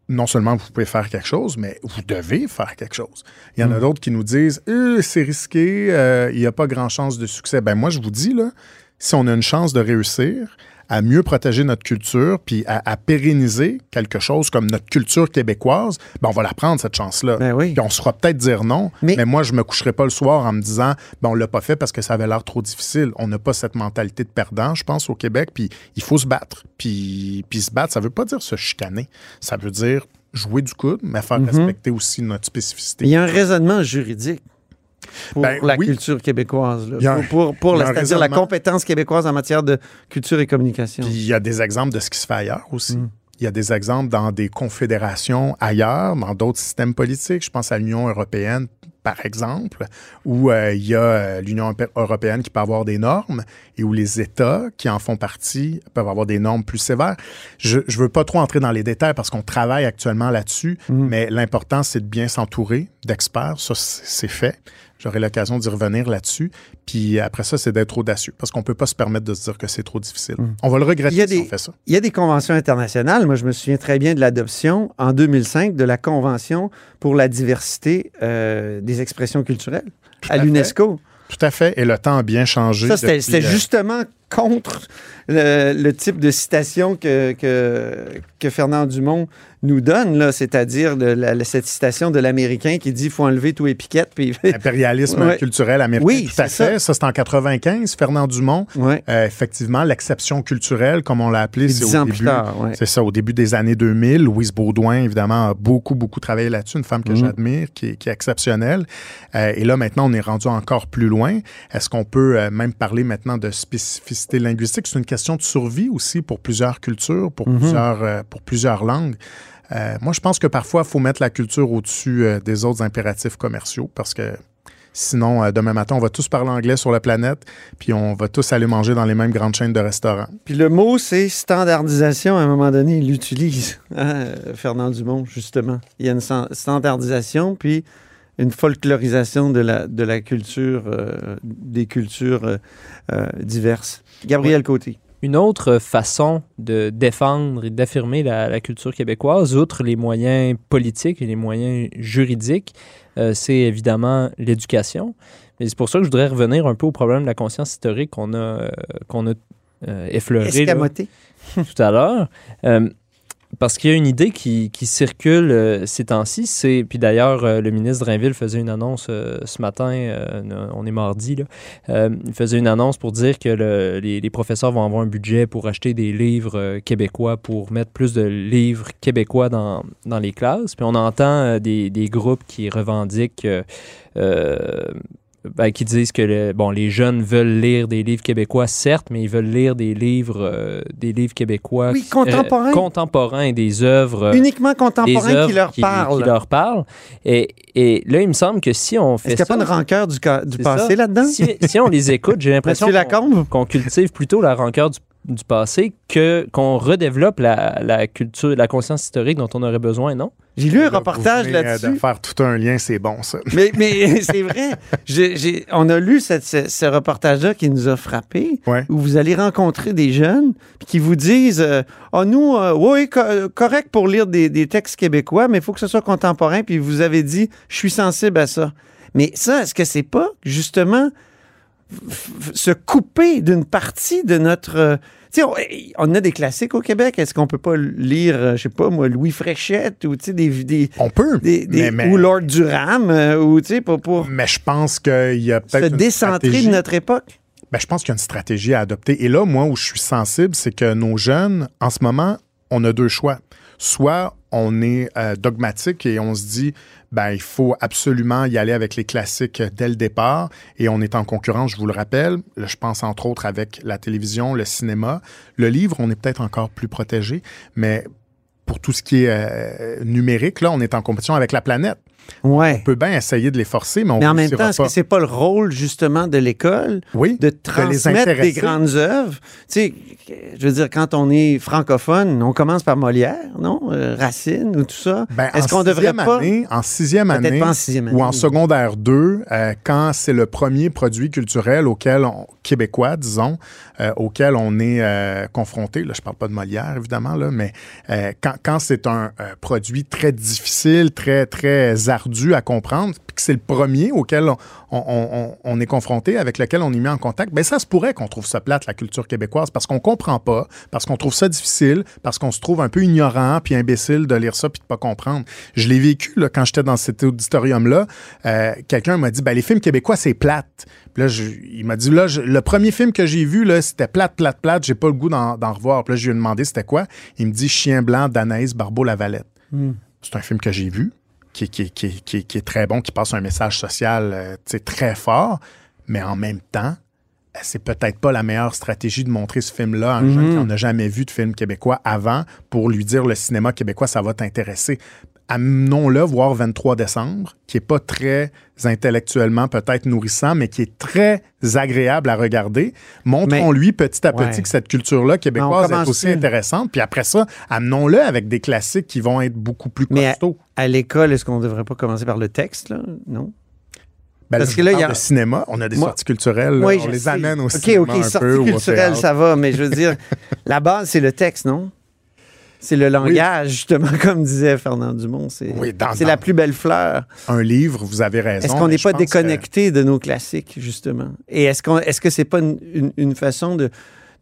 Speaker 4: non seulement vous pouvez faire quelque chose, mais vous devez faire quelque chose. Il y en a d'autres qui nous disent Euh, c'est risqué, euh, il n'y a pas grand chance de succès. Ben moi, je vous dis, là, si on a une chance de réussir à mieux protéger notre culture, puis à, à pérenniser quelque chose comme notre culture québécoise, ben on va la prendre, cette chance-là.
Speaker 2: Ben oui.
Speaker 4: Puis on se fera peut-être dire non,
Speaker 2: Mais-
Speaker 4: mais, moi, je me coucherai pas le soir en me disant, ben, on l'a pas fait parce que ça avait l'air trop difficile. On n'a pas cette mentalité de perdant, je pense, au Québec. Puis il faut se battre. Puis, puis se battre, ça veut pas dire se chicaner. Ça veut dire jouer du coude, mais faire respecter aussi notre spécificité.
Speaker 2: Il y a un raisonnement juridique pour
Speaker 4: Ben
Speaker 2: la
Speaker 4: oui.
Speaker 2: culture québécoise. là.
Speaker 4: Un-
Speaker 2: pour la- c'est-à-dire la compétence québécoise en matière de culture et communication.
Speaker 4: Puis il y a des exemples de ce qui se fait ailleurs aussi.
Speaker 2: Mm.
Speaker 4: Il y a des exemples dans des confédérations ailleurs, dans d'autres systèmes politiques. Je pense à l'Union européenne, par exemple, où euh, il y a euh, l'Union europé- européenne qui peut avoir des normes et où les États qui en font partie peuvent avoir des normes plus sévères. Je ne veux pas trop entrer dans les détails parce qu'on travaille actuellement là-dessus,
Speaker 2: Mm.
Speaker 4: mais l'important, c'est de bien s'entourer d'experts. Ça, c'est fait. J'aurai l'occasion d'y revenir là-dessus. Puis après ça, c'est d'être audacieux parce qu'on ne peut pas se permettre de se dire que c'est trop difficile. On va le regretter si
Speaker 2: des-
Speaker 4: on fait ça.
Speaker 2: Il y a des conventions internationales. Moi, je me souviens très bien de l'adoption en 2005 de la Convention pour la diversité euh, des expressions culturelles à,
Speaker 4: à
Speaker 2: l'UNESCO.
Speaker 4: Tout à fait. Et le temps a bien changé.
Speaker 2: Ça, c'était
Speaker 4: euh,
Speaker 2: justement contre le, le type de citation que, que, que Fernand Dumont nous donne, c'est-à-dire cette citation de l'Américain qui dit « faut enlever tout épiquette ». Puis...
Speaker 4: Impérialisme
Speaker 2: Ouais.
Speaker 4: culturel américain.
Speaker 2: Oui,
Speaker 4: tout à
Speaker 2: c'est
Speaker 4: fait. Ça, c'est en 95. Fernand Dumont,
Speaker 2: ouais.
Speaker 4: euh, effectivement, l'exception culturelle, comme on l'a appelé, c'est au début.
Speaker 2: ouais.
Speaker 4: C'est ça, au début des années 2000. Louise Baudouin, évidemment, a beaucoup, beaucoup travaillé là-dessus. Une femme que
Speaker 2: Mhm.
Speaker 4: j'admire, qui, est- qui est exceptionnelle. Euh, et là, maintenant, on est rendu encore plus loin. Est-ce qu'on peut euh, même parler maintenant de spécificité linguistique? C'est une question de survie aussi pour plusieurs cultures, pour,
Speaker 2: Mhm.
Speaker 4: plusieurs, euh, pour plusieurs langues. Euh, moi, je pense que parfois, il faut mettre la culture au-dessus euh, des autres impératifs commerciaux parce que sinon, demain matin, on va tous parler anglais sur la planète, puis on va tous aller manger dans les mêmes grandes chaînes de restaurants.
Speaker 2: Puis le mot, c'est standardisation. À un moment donné, il l'utilise, hein, Fernand Dumont, justement. Il y a une standardisation, puis une folklorisation de la, de la culture, euh, des cultures euh, euh, diverses. Gabriel Côté.
Speaker 3: Une autre façon de défendre et d'affirmer la, la culture québécoise, outre les moyens politiques et les moyens juridiques, euh, c'est évidemment l'éducation. Mais c'est pour ça que je voudrais revenir un peu au problème de la conscience historique qu'on a, qu'on a effleuré là, tout à l'heure. Parce qu'il y a une idée qui, qui circule euh, ces temps-ci, c'est puis d'ailleurs euh, le ministre Drainville faisait une annonce euh, ce matin, on est mardi là, il faisait une annonce pour dire que le- les, les professeurs vont avoir un budget pour acheter des livres québécois, pour mettre plus de livres québécois dans, dans les classes. Puis on entend des, des groupes qui revendiquent euh, ben, qui disent que le- bon, les jeunes veulent lire des livres québécois, certes, mais ils veulent lire des livres, euh, des livres québécois
Speaker 2: Oui,
Speaker 3: qui-
Speaker 2: contemporains.
Speaker 3: contemporains et des œuvres, euh,
Speaker 2: Uniquement
Speaker 3: des
Speaker 2: contemporain
Speaker 3: œuvres
Speaker 2: qui leur
Speaker 3: qui,
Speaker 2: parle.
Speaker 3: qui leur parlent. Et, et là, il me semble que si on fait
Speaker 2: Est-ce qu'il n'y a pas une rancœur du, du passé là-dedans?
Speaker 3: si, si on les écoute, j'ai l'impression qu'on qu'on cultive plutôt la rancœur du, du passé que qu'on redéveloppe la, la culture, la conscience historique dont on aurait besoin, non?
Speaker 2: J'ai lu un
Speaker 4: Là,
Speaker 2: reportage
Speaker 4: euh,
Speaker 2: là-dessus.
Speaker 4: De faire tout un lien, c'est bon, ça.
Speaker 2: Mais, mais c'est vrai. J'ai- j'ai- on a lu cette- ce, ce reportage-là qui nous a frappés,
Speaker 4: Ouais.
Speaker 2: où vous allez rencontrer des jeunes puis qui vous disent euh, Ah, nous, euh, oui, co- correct pour lire des, des textes québécois, mais il faut que ce soit contemporain. Puis vous avez dit Je suis sensible à ça. Mais ça, est-ce que c'est pas justement se couper d'une partie de notre. euh, sais, on, a des classiques au Québec. Est-ce qu'on peut pas lire, euh, je sais pas moi, Louis Fréchette ou des, des,
Speaker 4: On peut,
Speaker 2: des, des-
Speaker 4: mais, mais-
Speaker 2: ou Lord Durham, euh, ou tu sais, pour, pour
Speaker 4: mais je pense qu'il y a
Speaker 2: se
Speaker 4: peut-être une
Speaker 2: décentrer
Speaker 4: stratégie.
Speaker 2: de notre époque.
Speaker 4: Ben, je pense qu'il y a une stratégie à adopter. Et là, moi, où je suis sensible, c'est que nos jeunes, en ce moment, on a deux choix. soit on est euh, dogmatique et on se dit, ben, il faut absolument y aller avec les classiques dès le départ et on est en concurrence, je vous le rappelle. Je pense entre autres avec la télévision, le cinéma. Le livre, on est peut-être encore plus protégé, mais pour tout ce qui est euh, numérique, là, on est en compétition avec la planète.
Speaker 2: Ouais.
Speaker 4: On peut bien essayer de les forcer, mais on
Speaker 2: Mais en
Speaker 4: ne
Speaker 2: même temps, est-ce que c'est pas le rôle justement de l'école
Speaker 4: Oui,
Speaker 2: de transmettre des
Speaker 4: intéresser.
Speaker 2: grandes œuvres? Tu sais, je veux dire, quand on est francophone, on commence par Molière, non? Euh, Racine ou tout ça.
Speaker 4: Ben,
Speaker 2: Est-ce qu'on devrait
Speaker 4: sixième
Speaker 2: pas...
Speaker 4: année- en sixième année,
Speaker 2: pas en sixième année.
Speaker 4: ou en secondaire 2, euh, quand c'est le premier produit culturel auquel on, québécois, disons, euh, auquel on est confronté. Là, je parle pas de Molière, évidemment, là, mais quand, quand c'est un produit très difficile, très, très ardu à comprendre, puis que c'est le premier auquel on, on- on- on est confronté, avec lequel on est mis en contact, ben ça se pourrait qu'on trouve ça plate, la culture québécoise, parce qu'on comprend pas, parce qu'on trouve ça difficile, parce qu'on se trouve un peu ignorant puis imbécile de lire ça puis de pas comprendre. Je l'ai vécu là, quand j'étais dans cet auditorium-là. Euh, Quelqu'un m'a dit, ben, les films québécois, c'est plate. Puis là, je- il m'a dit, là, je- le premier film que j'ai vu, là, c'était plate, plate, plate. J'ai pas le goût d'en d'en revoir. Puis là, je lui ai demandé c'était quoi? Il me dit Chien blanc d'Anaïs Barbeau-Lavalette.
Speaker 2: Hmm.
Speaker 4: C'est un film que j'ai vu, qui, qui- qui- qui- qui est très bon, qui passe un message social euh, très fort, mais en même temps, euh, c'est peut-être pas la meilleure stratégie de montrer ce film-là à un jeune qui n'en a jamais vu de film québécois avant pour lui dire le cinéma québécois, ça va t'intéresser. Amenons-le voir 23 décembre, qui est pas très intellectuellement peut-être nourrissant, mais qui est très agréable à regarder. Montrons-lui petit à petit
Speaker 2: Ouais.
Speaker 4: que cette culture-là québécoise est aussi intéressante. Puis après ça, amenons-le avec des classiques qui vont être beaucoup plus
Speaker 2: Mais à-
Speaker 4: costauds.
Speaker 2: À l'école, est-ce qu'on devrait pas commencer par le texte, là? Non?
Speaker 4: Ben
Speaker 2: Parce que là, il y a-
Speaker 4: de cinéma, on a des
Speaker 2: Moi-
Speaker 4: sorties culturelles, on les
Speaker 2: sais.
Speaker 4: amène au
Speaker 2: OK, OK,
Speaker 4: un
Speaker 2: sortie
Speaker 4: peu, ou au
Speaker 2: culturelle,
Speaker 4: théâtre.
Speaker 2: ça va, mais je veux dire, la base, c'est le texte, non? C'est le langage, justement, comme disait Fernand Dumont. C'est
Speaker 4: Oui,
Speaker 2: la plus belle fleur.
Speaker 4: Un livre, vous avez raison.
Speaker 2: Est-ce qu'on n'est pas
Speaker 4: que-
Speaker 2: déconnecté de nos classiques, justement? Et est-ce qu'on est-ce que c'est pas une, une- une façon de,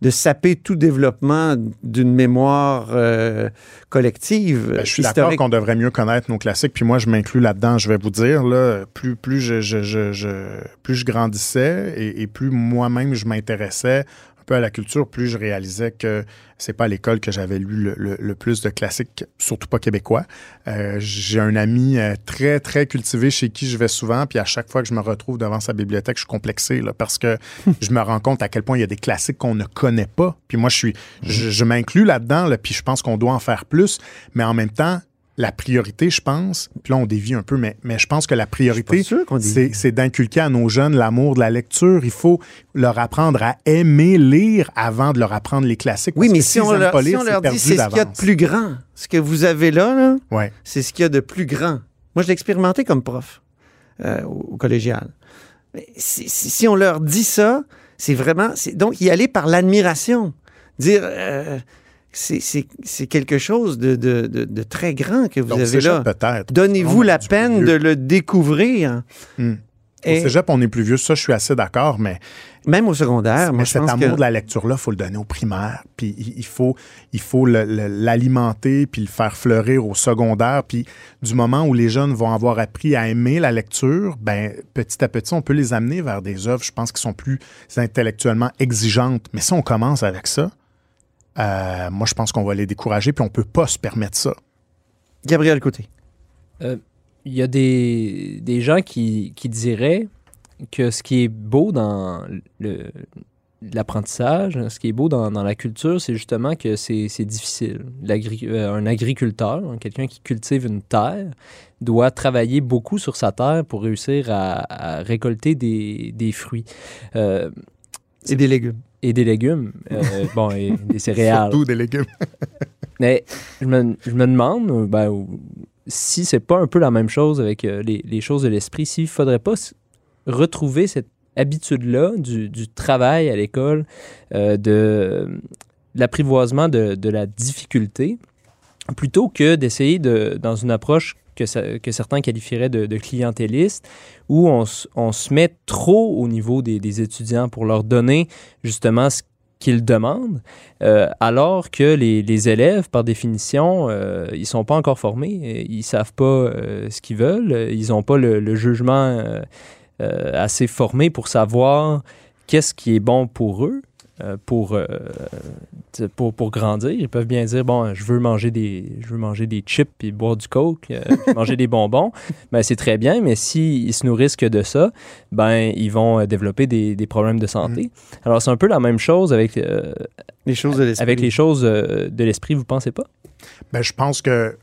Speaker 2: de saper tout développement d'une mémoire euh, collective,
Speaker 4: Ben, je suis d'accord qu'on devrait mieux connaître nos classiques, puis moi je m'inclus là-dedans. Je vais vous dire, là, plus, plus, je, je- je- je- plus je grandissais et, et plus moi-même je m'intéressais peu à la culture, plus je réalisais que c'est pas à l'école que j'avais lu le, le- le plus de classiques, surtout pas québécois. Euh, J'ai un ami euh, très, très cultivé chez qui je vais souvent, puis à chaque fois que je me retrouve devant sa bibliothèque, je suis complexé, là, parce que je me rends compte à quel point il y a des classiques qu'on ne connaît pas. Puis moi, je suis, je, je m'inclus là-dedans, là, puis je pense qu'on doit en faire plus, mais en même temps, la priorité, je pense, puis là, on dévie un peu, mais, mais je pense que la priorité, c'est d'inculquer à nos jeunes l'amour de la lecture. Il faut leur apprendre à aimer lire avant de leur apprendre les classiques.
Speaker 2: Oui, mais si on leur,
Speaker 4: pas
Speaker 2: si
Speaker 4: lire,
Speaker 2: on leur dit c'est ce qu'il y a de plus grand, ce que vous avez là, là
Speaker 4: Ouais.
Speaker 2: c'est ce qu'il y a de plus grand. Moi, je l'ai expérimenté comme prof euh, au, au collégial. Mais si, si- si on leur dit ça, c'est vraiment... Donc, y aller par l'admiration. Dire... euh, c'est- quelque chose de, de- de- de très grand que vous
Speaker 4: Donc,
Speaker 2: avez là.
Speaker 4: peut-être.
Speaker 2: Donnez-vous la peine de le découvrir.
Speaker 4: Hmm.
Speaker 2: Et
Speaker 4: Au cégep, on est plus vieux. Ça, je suis assez d'accord, mais
Speaker 2: même au secondaire,
Speaker 4: Mais
Speaker 2: moi, je
Speaker 4: cet
Speaker 2: pense
Speaker 4: amour
Speaker 2: que...
Speaker 4: de la lecture-là, il faut le donner au primaire. Puis il faut, il faut l'alimenter puis le faire fleurir au secondaire. Puis du moment où les jeunes vont avoir appris à aimer la lecture, ben petit à petit, on peut les amener vers des œuvres, je pense, qui sont plus intellectuellement exigeantes. Mais si on commence avec ça, euh, moi, je pense qu'on va les décourager, puis on peut pas se permettre ça.
Speaker 2: Gabriel Côté.
Speaker 3: Il y a des, des gens qui, qui diraient que ce qui est beau dans le- l'apprentissage, ce qui est beau dans, dans la culture, c'est justement que c'est c'est difficile. L'agri- euh, un agriculteur, quelqu'un qui cultive une terre, doit travailler beaucoup sur sa terre pour réussir à, à récolter des, des fruits. Euh,
Speaker 2: Et des légumes.
Speaker 3: Et des légumes, euh, bon, et des céréales.
Speaker 4: Surtout des légumes.
Speaker 3: Mais je me, je me demande euh, ben, si c'est pas un peu la même chose avec euh, les, les choses de l'esprit, s'il faudrait pas retrouver cette habitude-là du, du travail à l'école, euh, de, de l'apprivoisement de, de la difficulté, plutôt que d'essayer de, dans une approche que, certains qualifieraient de, de clientéliste, où on, se met trop au niveau des, étudiants pour leur donner justement ce qu'ils demandent, euh, alors que les, élèves, par définition, euh, ils sont pas encore formés, ils savent pas euh, ce qu'ils veulent, ils n'ont pas le, jugement euh, assez formé pour savoir qu'est-ce qui est bon pour eux. Euh, pour, euh, pour, pour grandir. Ils peuvent bien dire, bon, je veux manger des, je veux manger des chips puis boire du coke, euh, manger des bonbons. Ben, c'est très bien, mais s'ils se nourrissent que de ça, ben, ils vont développer des, des problèmes de santé. Alors, c'est un peu la même chose avec, euh,
Speaker 2: Les choses de l'esprit.
Speaker 3: avec les choses euh, de l'esprit, vous pensez pas?
Speaker 4: Ben, je pense que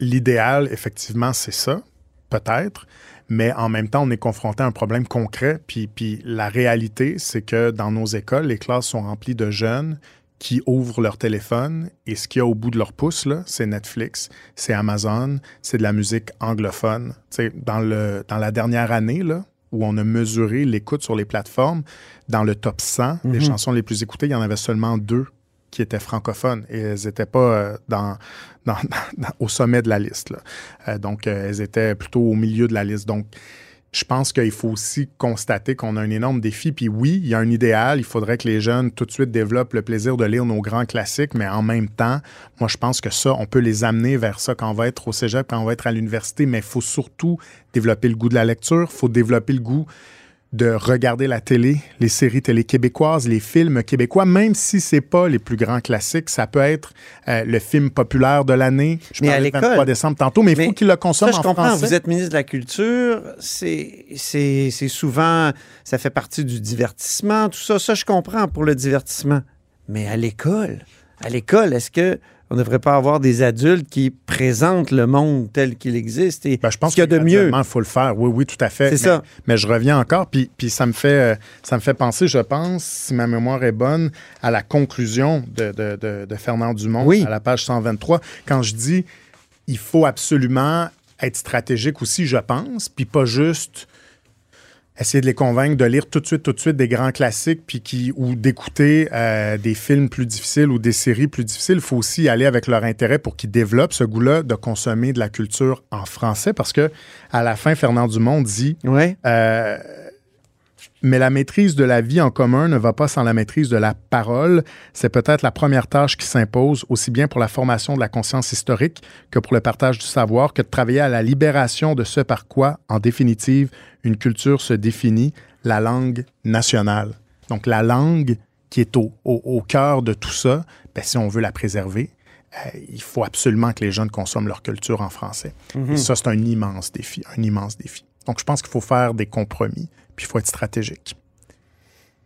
Speaker 4: l'idéal, effectivement, c'est ça, peut-être. Mais en même temps, on est confronté à un problème concret. Puis, puis la réalité, c'est que dans nos écoles, les classes sont remplies de jeunes qui ouvrent leur téléphone et ce qu'il y a au bout de leur pouce, là, c'est Netflix, c'est Amazon, c'est de la musique anglophone. Le, dans la dernière année, là, où on a mesuré l'écoute sur les plateformes, dans le top 100 des
Speaker 2: Mhm.
Speaker 4: chansons les plus écoutées, il y en avait seulement deux qui étaient francophones et elles n'étaient pas euh, au sommet de la liste. Euh, donc, euh, elles étaient plutôt au milieu de la liste. Donc, je pense qu'il faut aussi constater qu'on a un énorme défi. Puis oui, il y a un idéal. Il faudrait que les jeunes tout de suite développent le plaisir de lire nos grands classiques, mais en même temps, moi, je pense que ça, on peut les amener vers ça quand on va être au cégep, quand on va être à l'université, mais il faut surtout développer le goût de la lecture. Il faut développer le goût de regarder la télé, les séries télé québécoises, les films québécois, même si c'est pas les plus grands classiques, ça peut être euh, le film populaire de l'année. Je
Speaker 2: Mais à l'école-
Speaker 4: 23 décembre tantôt, mais il faut qu'ils le consomment
Speaker 2: Ça, je
Speaker 4: en
Speaker 2: comprends.
Speaker 4: français.
Speaker 2: Vous êtes ministre de la Culture. C'est c'est- c'est souvent, ça fait partie du divertissement, tout ça. Ça, je comprends pour le divertissement. Mais à l'école, à l'école, est-ce que on ne devrait pas avoir des adultes qui présentent le monde tel qu'il existe et
Speaker 4: Ben, je pense
Speaker 2: qu'il y a de mieux?
Speaker 4: Il faut le faire. Oui, oui, tout à fait.
Speaker 2: C'est
Speaker 4: mais,
Speaker 2: ça.
Speaker 4: Mais je reviens encore, puis, puis ça, me fait, euh, ça me fait penser, je pense, si ma mémoire est bonne, à la conclusion de, de- de- de Fernand Dumont
Speaker 2: Oui.
Speaker 4: à la page 123, quand je dis il faut absolument être stratégique aussi, je pense, puis pas juste essayer de les convaincre de lire tout de suite, tout de suite des grands classiques, puis qui, ou d'écouter euh, des films plus difficiles ou des séries plus difficiles. Il faut aussi aller avec leur intérêt pour qu'ils développent ce goût-là de consommer de la culture en français, parce que à la fin, Fernand Dumont dit
Speaker 2: Ouais.
Speaker 4: euh, mais la maîtrise de la vie en commun ne va pas sans la maîtrise de la parole. C'est peut-être la première tâche qui s'impose, aussi bien pour la formation de la conscience historique que pour le partage du savoir, que de travailler à la libération de ce par quoi, en définitive, une culture se définit, la langue nationale. Donc la langue qui est au, au- au cœur de tout ça, ben, si on veut la préserver, euh, il faut absolument que les jeunes consomment leur culture en français.
Speaker 2: Mhm.
Speaker 4: Et ça, c'est un immense défi, un immense défi. Donc, je pense qu'il faut faire des compromis, puis il faut être stratégique.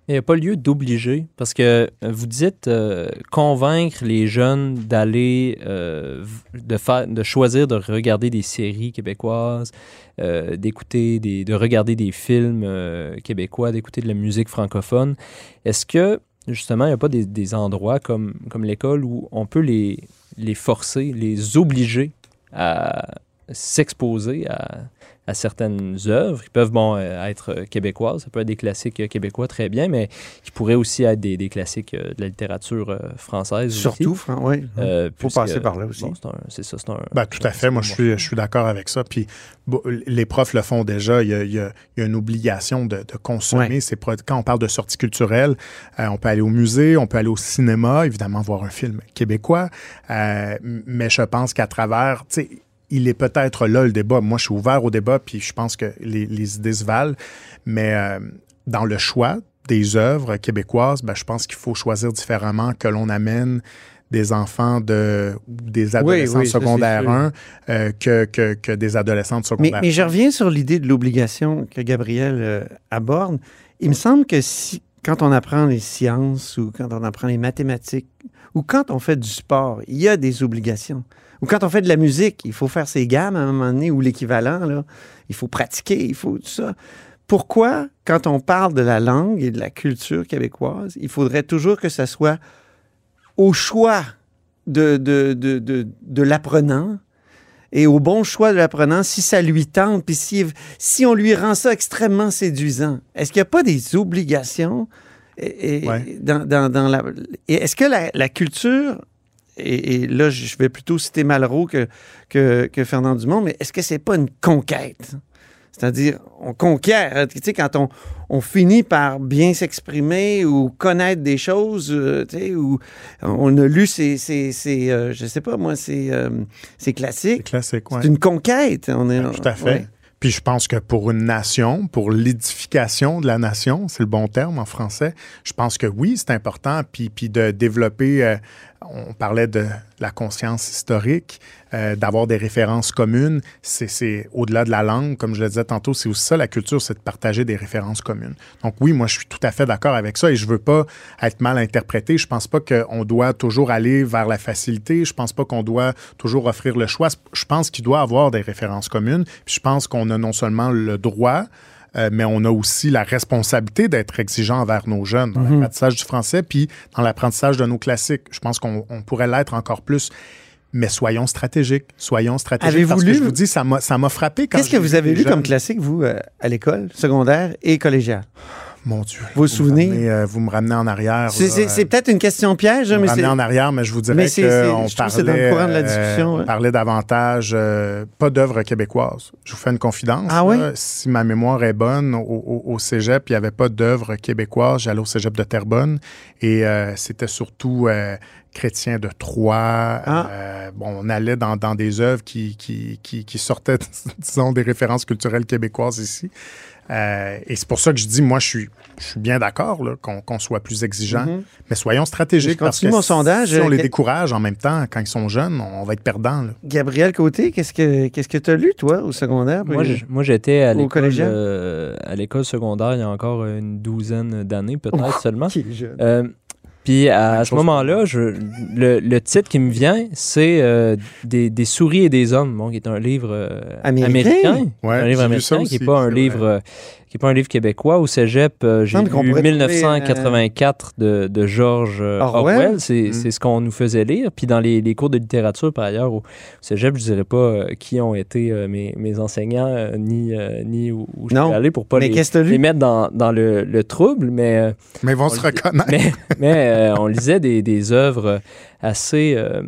Speaker 3: Il n'y a pas lieu d'obliger, parce que euh, vous dites euh, convaincre les jeunes d'aller, euh, de, de choisir de regarder des séries québécoises, d'écouter, des, de regarder des films québécois, d'écouter de la musique francophone. Est-ce que, justement, il n'y a pas des, des endroits comme, comme l'école où on peut les, les forcer, les obliger à s'exposer à, à certaines œuvres. Ils peuvent bon, euh, être euh, québécoises, ça peut être des classiques euh, québécois très bien, mais qui pourraient aussi être des, des classiques de la littérature française. aussi.
Speaker 2: Surtout, Fran- oui.
Speaker 3: Euh,
Speaker 2: Faut
Speaker 3: puisque-
Speaker 2: passer par là aussi.
Speaker 3: bon, c'est un- c'est ça, c'est un.
Speaker 4: Ben, tout à fait. Moi, je suis, je suis d'accord avec ça. Puis, bon, les profs le font déjà. Il y a, il y a- il y a une obligation de, de consommer
Speaker 2: Ouais.
Speaker 4: ces produits. Quand on parle de sortie culturelle, euh, on peut aller au musée, on peut aller au cinéma, évidemment, voir un film québécois. Euh, mais je pense qu'à travers, tu sais, il est peut-être là le débat. Moi, je suis ouvert au débat, puis je pense que les, les idées se valent. Mais euh, dans le choix des œuvres québécoises, ben, je pense qu'il faut choisir différemment que l'on amène des enfants de des adolescents
Speaker 2: oui,
Speaker 4: secondaires
Speaker 2: sûr.
Speaker 4: 1 euh, que, que, que des adolescents de
Speaker 2: Mais, mais je reviens sur l'idée de l'obligation que Gabriel euh, aborde. Il me semble que si, quand on apprend les sciences ou quand on apprend les mathématiques ou quand on fait du sport, il y a des obligations. Ou quand on fait de la musique, il faut faire ses gammes à un moment donné ou l'équivalent, là. Il faut pratiquer, il faut tout ça. Pourquoi, quand on parle de la langue et de la culture québécoise, il faudrait toujours que ça soit au choix de, de, de, de, de l'apprenant et au bon choix de l'apprenant si ça lui tente, puis si, si on lui rend ça extrêmement séduisant? Est-ce qu'il n'y a pas des obligations et, et-
Speaker 4: Ouais.
Speaker 2: dans, dans, dans la... et Est-ce que la, la culture, et, et là je vais plutôt citer Malraux que, que, que Fernand Dumont, mais est-ce que c'est pas une conquête? C'est-à-dire, on conquiert. Tu sais, quand on, on finit par bien s'exprimer ou connaître des choses, euh, tu sais, ou on a lu ces, ces, ces, euh, je sais pas moi, ces, euh, ces
Speaker 4: C'est
Speaker 2: classiques.
Speaker 4: ouais.
Speaker 2: C'est une conquête. On est,
Speaker 4: tout à fait.
Speaker 2: ouais.
Speaker 4: Puis je pense que pour une nation, pour l'édification de la nation, c'est le bon terme en français, je pense que oui, c'est important. Puis, puis de développer, euh, on parlait de la conscience historique, euh, d'avoir des références communes, c'est au-delà de la langue, comme je le disais tantôt, c'est aussi ça la culture, c'est de partager des références communes. Donc oui, moi je suis tout à fait d'accord avec ça et je veux pas être mal interprété. Je pense pas qu'on doit toujours aller vers la facilité. Je pense pas qu'on doit toujours offrir le choix. Je pense qu'il doit avoir des références communes. Je pense qu'on a non seulement le droit, euh, mais on a aussi la responsabilité d'être exigeant envers nos jeunes dans
Speaker 2: Mhm.
Speaker 4: l'apprentissage du français, puis dans l'apprentissage de nos classiques. Je pense qu'on on pourrait l'être encore plus. Mais soyons stratégiques, soyons stratégiques.
Speaker 2: Avez-vous
Speaker 4: que je vous dis, ça m'a frappé quand
Speaker 2: Qu'est-ce que vous avez lu comme classique, vous, euh, à l'école, secondaire et collégiale?
Speaker 4: Mon Dieu.
Speaker 2: Vos
Speaker 4: me
Speaker 2: souvenirs?
Speaker 4: ramenez, euh, vous me ramenez en arrière.
Speaker 2: C'est-
Speaker 4: euh,
Speaker 2: peut-être une question piège,
Speaker 4: vous
Speaker 2: hein,
Speaker 4: me
Speaker 2: mais
Speaker 4: ramenez en arrière, mais je vous dirais
Speaker 2: Mais c'est- c'est-
Speaker 4: qu'on
Speaker 2: c'est dans le
Speaker 4: parlait,
Speaker 2: courant de la
Speaker 4: euh,
Speaker 2: discussion,
Speaker 4: on parlait davantage, pas d'œuvres québécoises. Je vous fais une confidence.
Speaker 2: Ah oui?
Speaker 4: Si ma mémoire est bonne, au, au- au cégep, il n'y avait pas d'œuvres québécoises. J'allais au cégep de Terrebonne et c'était surtout chrétien de Troyes.
Speaker 2: Ah.
Speaker 4: Euh, bon, on allait dans, dans des œuvres qui, qui, qui, qui sortaient, disons, des références culturelles québécoises ici. Euh, et c'est pour ça que je dis, moi, je suis, je suis bien d'accord là, qu'on qu'on soit plus exigeant,
Speaker 2: Mhm.
Speaker 4: mais soyons stratégiques.
Speaker 2: Je
Speaker 4: parce que
Speaker 2: mon sondage.
Speaker 4: Si on les
Speaker 2: Euh,
Speaker 4: décourage en même temps, quand ils sont jeunes, on va être perdants. là.
Speaker 2: Gabriel Côté, qu'est-ce que qu'est-ce que tu as lu, toi, au secondaire?
Speaker 3: Moi, j'étais à
Speaker 2: Au
Speaker 3: l'école euh, à l'école secondaire il y a encore une douzaine d'années, peut-être seulement.
Speaker 2: Qui est jeune.
Speaker 3: Euh, puis à, ce moment-là, je- le, le titre qui me vient, c'est euh, des, des souris et des hommes, bon, qui est un livre euh,
Speaker 2: Américain?
Speaker 3: américain.
Speaker 4: Ouais,
Speaker 3: un livre américain qui n'est pas un livre euh, qui est pas un livre québécois. Au Cégep, euh, j'ai lu
Speaker 2: pourrait trouver,
Speaker 3: 1984 de, de George euh,
Speaker 2: Orwell.
Speaker 3: Orwell. C'est
Speaker 4: Mm.
Speaker 3: c'est ce qu'on nous faisait lire. Puis dans les, les cours de littérature, par ailleurs, au Cégep, je dirais pas euh, qui ont été euh, mes, mes enseignants, euh, ni, euh, ni où, où je suis allé pour pas les, les mettre dans, dans le, le trouble, mais... euh,
Speaker 4: Mais ils vont
Speaker 3: On
Speaker 4: se reconnaître.
Speaker 3: mais, mais euh, on lisait des, des œuvres assez, euh,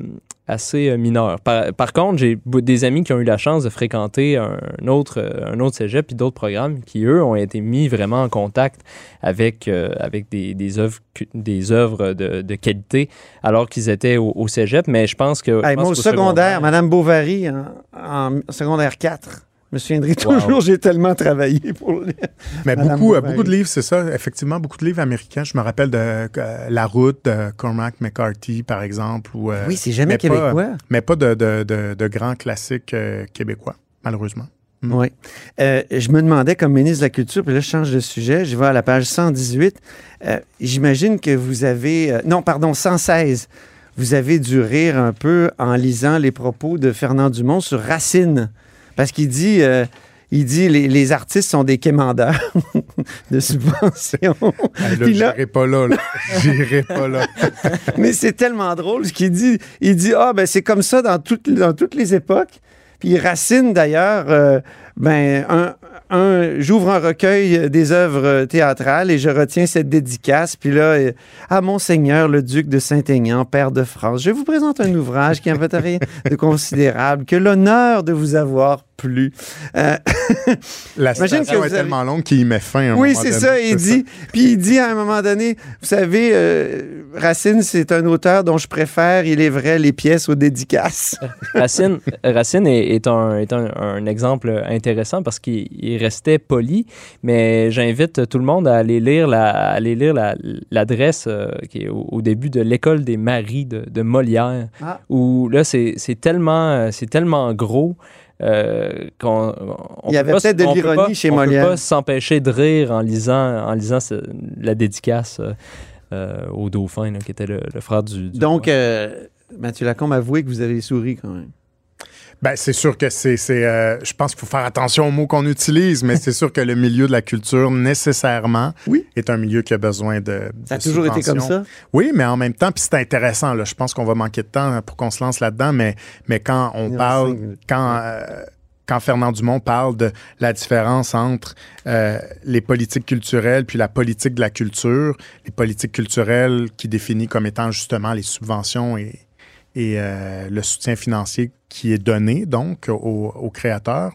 Speaker 3: assez euh, mineures. Par, par contre, j'ai des amis qui ont eu la chance de fréquenter un autre, euh, un autre cégep puis d'autres programmes qui, eux, ont été mis vraiment en contact avec, euh, avec des, des œuvres, des œuvres de, de qualité alors qu'ils étaient au, au cégep. Mais je pense que. je
Speaker 2: Hey,
Speaker 3: pense
Speaker 2: moi, au secondaire, Madame Bovary, en, en secondaire 4. Me souviendrai
Speaker 3: Wow.
Speaker 2: toujours, j'ai tellement travaillé pour le...
Speaker 4: Mais
Speaker 2: Madame
Speaker 4: beaucoup, euh,
Speaker 2: Bovary.
Speaker 4: beaucoup de livres, c'est ça, effectivement, beaucoup de livres américains. Je me rappelle de euh, La route de Cormac McCarthy, par exemple. Ou, euh,
Speaker 2: Oui, c'est jamais
Speaker 4: mais pas-
Speaker 2: québécois.
Speaker 4: mais pas de, de, de- de grands classiques euh, québécois, malheureusement. Mm.
Speaker 2: Oui. Je me demandais, comme ministre de la Culture, puis là, je change de sujet, je vais à la page 118. Euh, J'imagine que vous avez... non, pardon, 116. Vous avez dû rire un peu en lisant les propos de Fernand Dumont sur Racine. Parce qu'il dit... euh, il dit les, les artistes sont des quémandeurs de subventions.
Speaker 4: Là, J'irai pas là. là. J'irai pas là.
Speaker 2: Mais c'est tellement drôle ce qu'il dit. Il dit Ah, ben c'est comme ça dans toutes, dans toutes les époques. Puis Racine, d'ailleurs, euh, ben, un, j'ouvre un recueil des œuvres théâtrales et je retiens cette dédicace. Puis là, à Monseigneur, le duc de Saint-Aignan, père de France, je vous présente un ouvrage qui n'a rien de considérable, que l'honneur de vous avoir plu. Euh,
Speaker 4: La citation
Speaker 2: que
Speaker 4: est
Speaker 2: avez-
Speaker 4: tellement longue qu'il y met fin. à un
Speaker 2: oui, c'est ça. Il dit, puis il dit à un moment donné, vous savez, euh, Racine, c'est un auteur dont je préfère, il est vrai, les pièces aux dédicaces.
Speaker 3: Racine, Racine est, est un, est un, un exemple intéressant parce qu'il il restait poli, mais j'invite tout le monde à aller lire la, à aller lire la- l'adresse euh, qui est au, au début de l'école des maris de, de Molière,
Speaker 2: Ah.
Speaker 3: où là c'est c'est tellement, euh, c'est tellement gros. Euh, qu'on on
Speaker 2: Il y avait
Speaker 3: pas-
Speaker 2: peut-être de
Speaker 3: on
Speaker 2: l'ironie chez
Speaker 3: on
Speaker 2: Molière.
Speaker 3: peut pas s'empêcher de rire en lisant, en lisant ce- la dédicace euh, euh, au dauphin, là, qui était le, le frère du. du
Speaker 2: Donc, Mathieu Lacombe avouez que vous avez souri quand même.
Speaker 4: Ben, c'est sûr que c'est. euh, je pense qu'il faut faire attention aux mots qu'on utilise, mais c'est sûr que le milieu de la culture, nécessairement,
Speaker 2: Oui.
Speaker 4: est un milieu qui a besoin de.
Speaker 2: Ça a toujours été comme ça?
Speaker 4: Oui, mais en même temps, puis c'est intéressant. Là, je pense qu'on va manquer de temps pour qu'on se lance là-dedans, mais, mais quand on
Speaker 2: Il
Speaker 4: parle, quand, euh, quand Fernand Dumont parle de la différence entre euh, les politiques culturelles puis la politique de la culture, les politiques culturelles qui définit comme étant justement les subventions et, et euh, le soutien financier qui est donné donc aux, créateurs,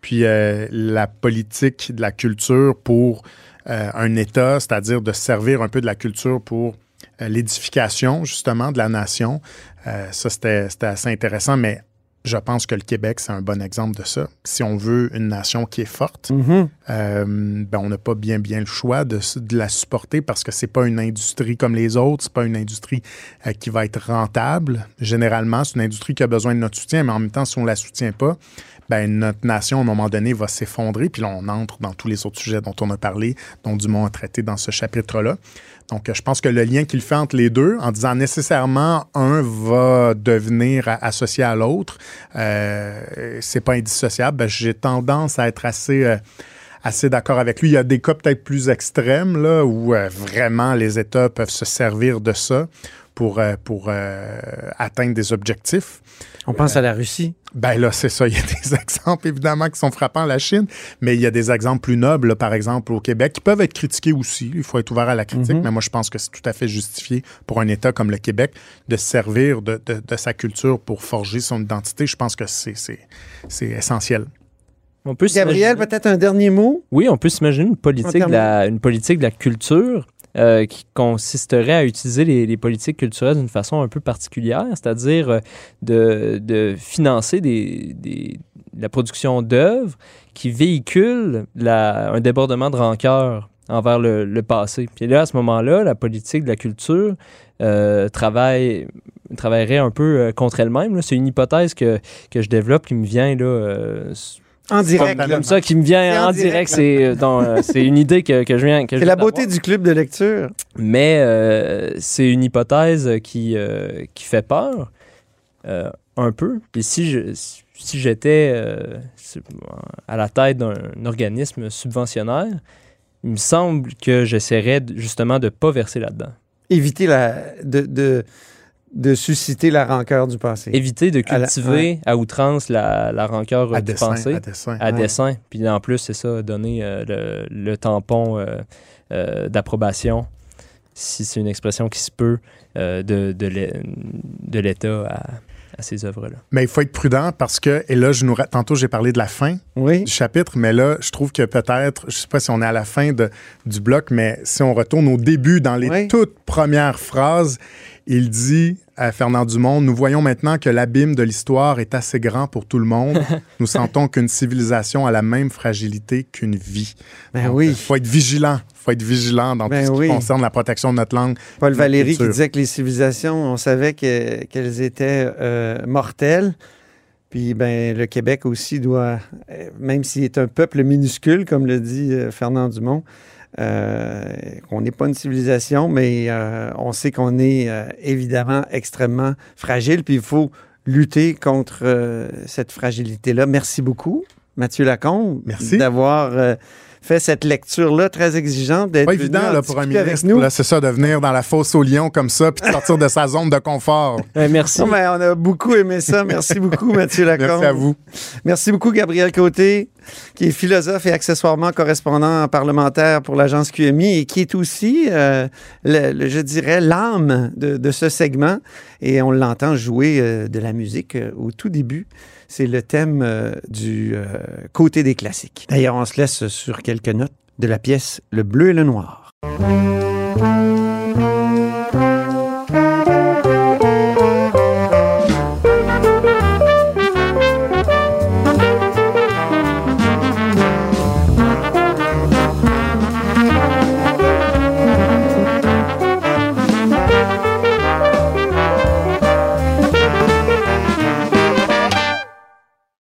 Speaker 4: puis euh, la politique de la culture pour euh, un État, c'est-à-dire de servir un peu de la culture pour l'édification justement de la nation. Ça, c'était assez intéressant, mais je pense que le Québec, c'est un bon exemple de ça. Si on veut une nation qui est forte,
Speaker 2: Mhm.
Speaker 4: euh, ben, on n'a pas bien bien le choix de, la supporter parce que c'est pas une industrie comme les autres, c'est pas une industrie euh, qui va être rentable. Généralement, c'est une industrie qui a besoin de notre soutien, mais en même temps, si on la soutient pas, ben, notre nation, à un moment donné, va s'effondrer. Puis là, on entre dans tous les autres sujets dont on a parlé, dont Dumont a traité dans ce chapitre-là. Donc, je pense que le lien qu'il fait entre les deux, en disant nécessairement un va devenir associé à l'autre, euh, c'est pas indissociable. Ben, J'ai tendance à être assez, euh, assez d'accord avec lui. Il y a des cas peut-être plus extrêmes là, où euh, vraiment les États peuvent se servir de ça pour, euh, pour euh, atteindre des objectifs.
Speaker 2: On pense à la Russie.
Speaker 4: Ben là, c'est ça. Il y a des exemples, évidemment, qui sont frappants, la Chine, mais il y a des exemples plus nobles, par exemple, au Québec, qui peuvent être critiqués aussi. Il faut être ouvert à la critique, mais moi, je pense que c'est tout à fait justifié pour un État comme le Québec de se servir de, de- de sa culture pour forger son identité. Je pense que c'est, c'est, c'est essentiel.
Speaker 3: On peut
Speaker 2: Gabriel,
Speaker 3: s'imaginer-
Speaker 2: peut-être un dernier mot?
Speaker 3: Oui, on peut s'imaginer une politique,
Speaker 2: En
Speaker 3: de la, une politique de la culture euh, qui consisterait à utiliser les, politiques culturelles d'une façon un peu particulière, c'est-à-dire euh, de, financer la production d'œuvres qui véhiculent un débordement de rancœur envers le, passé. Puis là, à ce moment-là, la politique de la culture euh, travaille, travaillerait un peu euh, contre elle-même. C'est une hypothèse que, que je développe qui me vient là,
Speaker 2: En direct.
Speaker 4: Comme
Speaker 2: là.
Speaker 3: comme ça qui me
Speaker 2: C'est
Speaker 3: vient
Speaker 2: en
Speaker 3: en,
Speaker 2: direct.
Speaker 3: C'est euh, euh, c'est une idée que, que je viens. que je
Speaker 2: C'est la beauté du club de lecture.
Speaker 3: Mais euh, c'est une hypothèse qui, euh, qui fait peur euh, un peu. Et si je si j'étais euh, à la tête d'un organisme subventionnaire, il me semble que j'essaierais justement de ne pas verser là-dedans.
Speaker 2: Éviter la, de, de, de susciter la rancœur du passé.
Speaker 3: Éviter de
Speaker 2: À la-
Speaker 3: cultiver à outrance la, la rancœur
Speaker 4: À
Speaker 3: du passé.
Speaker 4: à dessein.
Speaker 3: à
Speaker 2: Ouais.
Speaker 3: dessein. Puis en plus, c'est ça, donner euh, le, le tampon euh, euh, d'approbation, si c'est une expression qui se peut, euh, de, de l'État à, à ces œuvres-là.
Speaker 4: Mais il faut être prudent parce que, et là, je nous, tantôt, j'ai parlé de la fin
Speaker 2: Oui.
Speaker 4: du chapitre, mais là, je trouve que peut-être, je sais pas si on est à la fin de, du bloc, mais si on retourne au début, dans les
Speaker 2: Oui.
Speaker 4: toutes premières phrases, il dit à Fernand Dumont, nous voyons maintenant que l'abîme de l'histoire est assez grand pour tout le monde. Nous sentons qu'une civilisation a la même fragilité qu'une vie.
Speaker 2: Ben
Speaker 4: Donc,
Speaker 2: oui.
Speaker 4: Il faut être vigilant. Il faut être vigilant dans
Speaker 2: Ben
Speaker 4: tout ce
Speaker 2: oui.
Speaker 4: qui concerne la protection de notre langue.
Speaker 2: Paul Valéry qui disait que les civilisations, on savait que- qu'elles étaient euh, mortelles. Puis ben, le Québec aussi doit, euh, même s'il est un peuple minuscule, comme le dit euh, Fernand Dumont, euh, qu'on n'est pas une civilisation, mais euh, on sait qu'on est euh, évidemment extrêmement fragile. Puis il faut lutter contre euh, cette fragilité-là. Merci beaucoup, Mathieu Lacombe,
Speaker 4: Merci.
Speaker 2: d'avoir fait cette lecture-là très exigeante, d'être
Speaker 4: Pas évident
Speaker 2: en
Speaker 4: là, pour un ministre,
Speaker 2: nous.
Speaker 4: là, c'est ça, de venir dans la fosse au lion comme ça, puis de sortir de sa zone de confort.
Speaker 3: Euh, merci.
Speaker 2: Non, mais on a beaucoup aimé ça. Merci beaucoup, Mathieu Lacombe.
Speaker 4: Merci à vous.
Speaker 2: Merci beaucoup, Gabriel Côté, qui est philosophe et accessoirement correspondant parlementaire pour l'agence QMI et qui est aussi, euh, le- le- je dirais, l'âme de, de ce segment. Et on l'entend jouer euh, de la musique euh, au tout début. C'est le thème euh, du euh, côté des classiques. D'ailleurs, on se laisse sur quelques notes de la pièce Le bleu et le noir.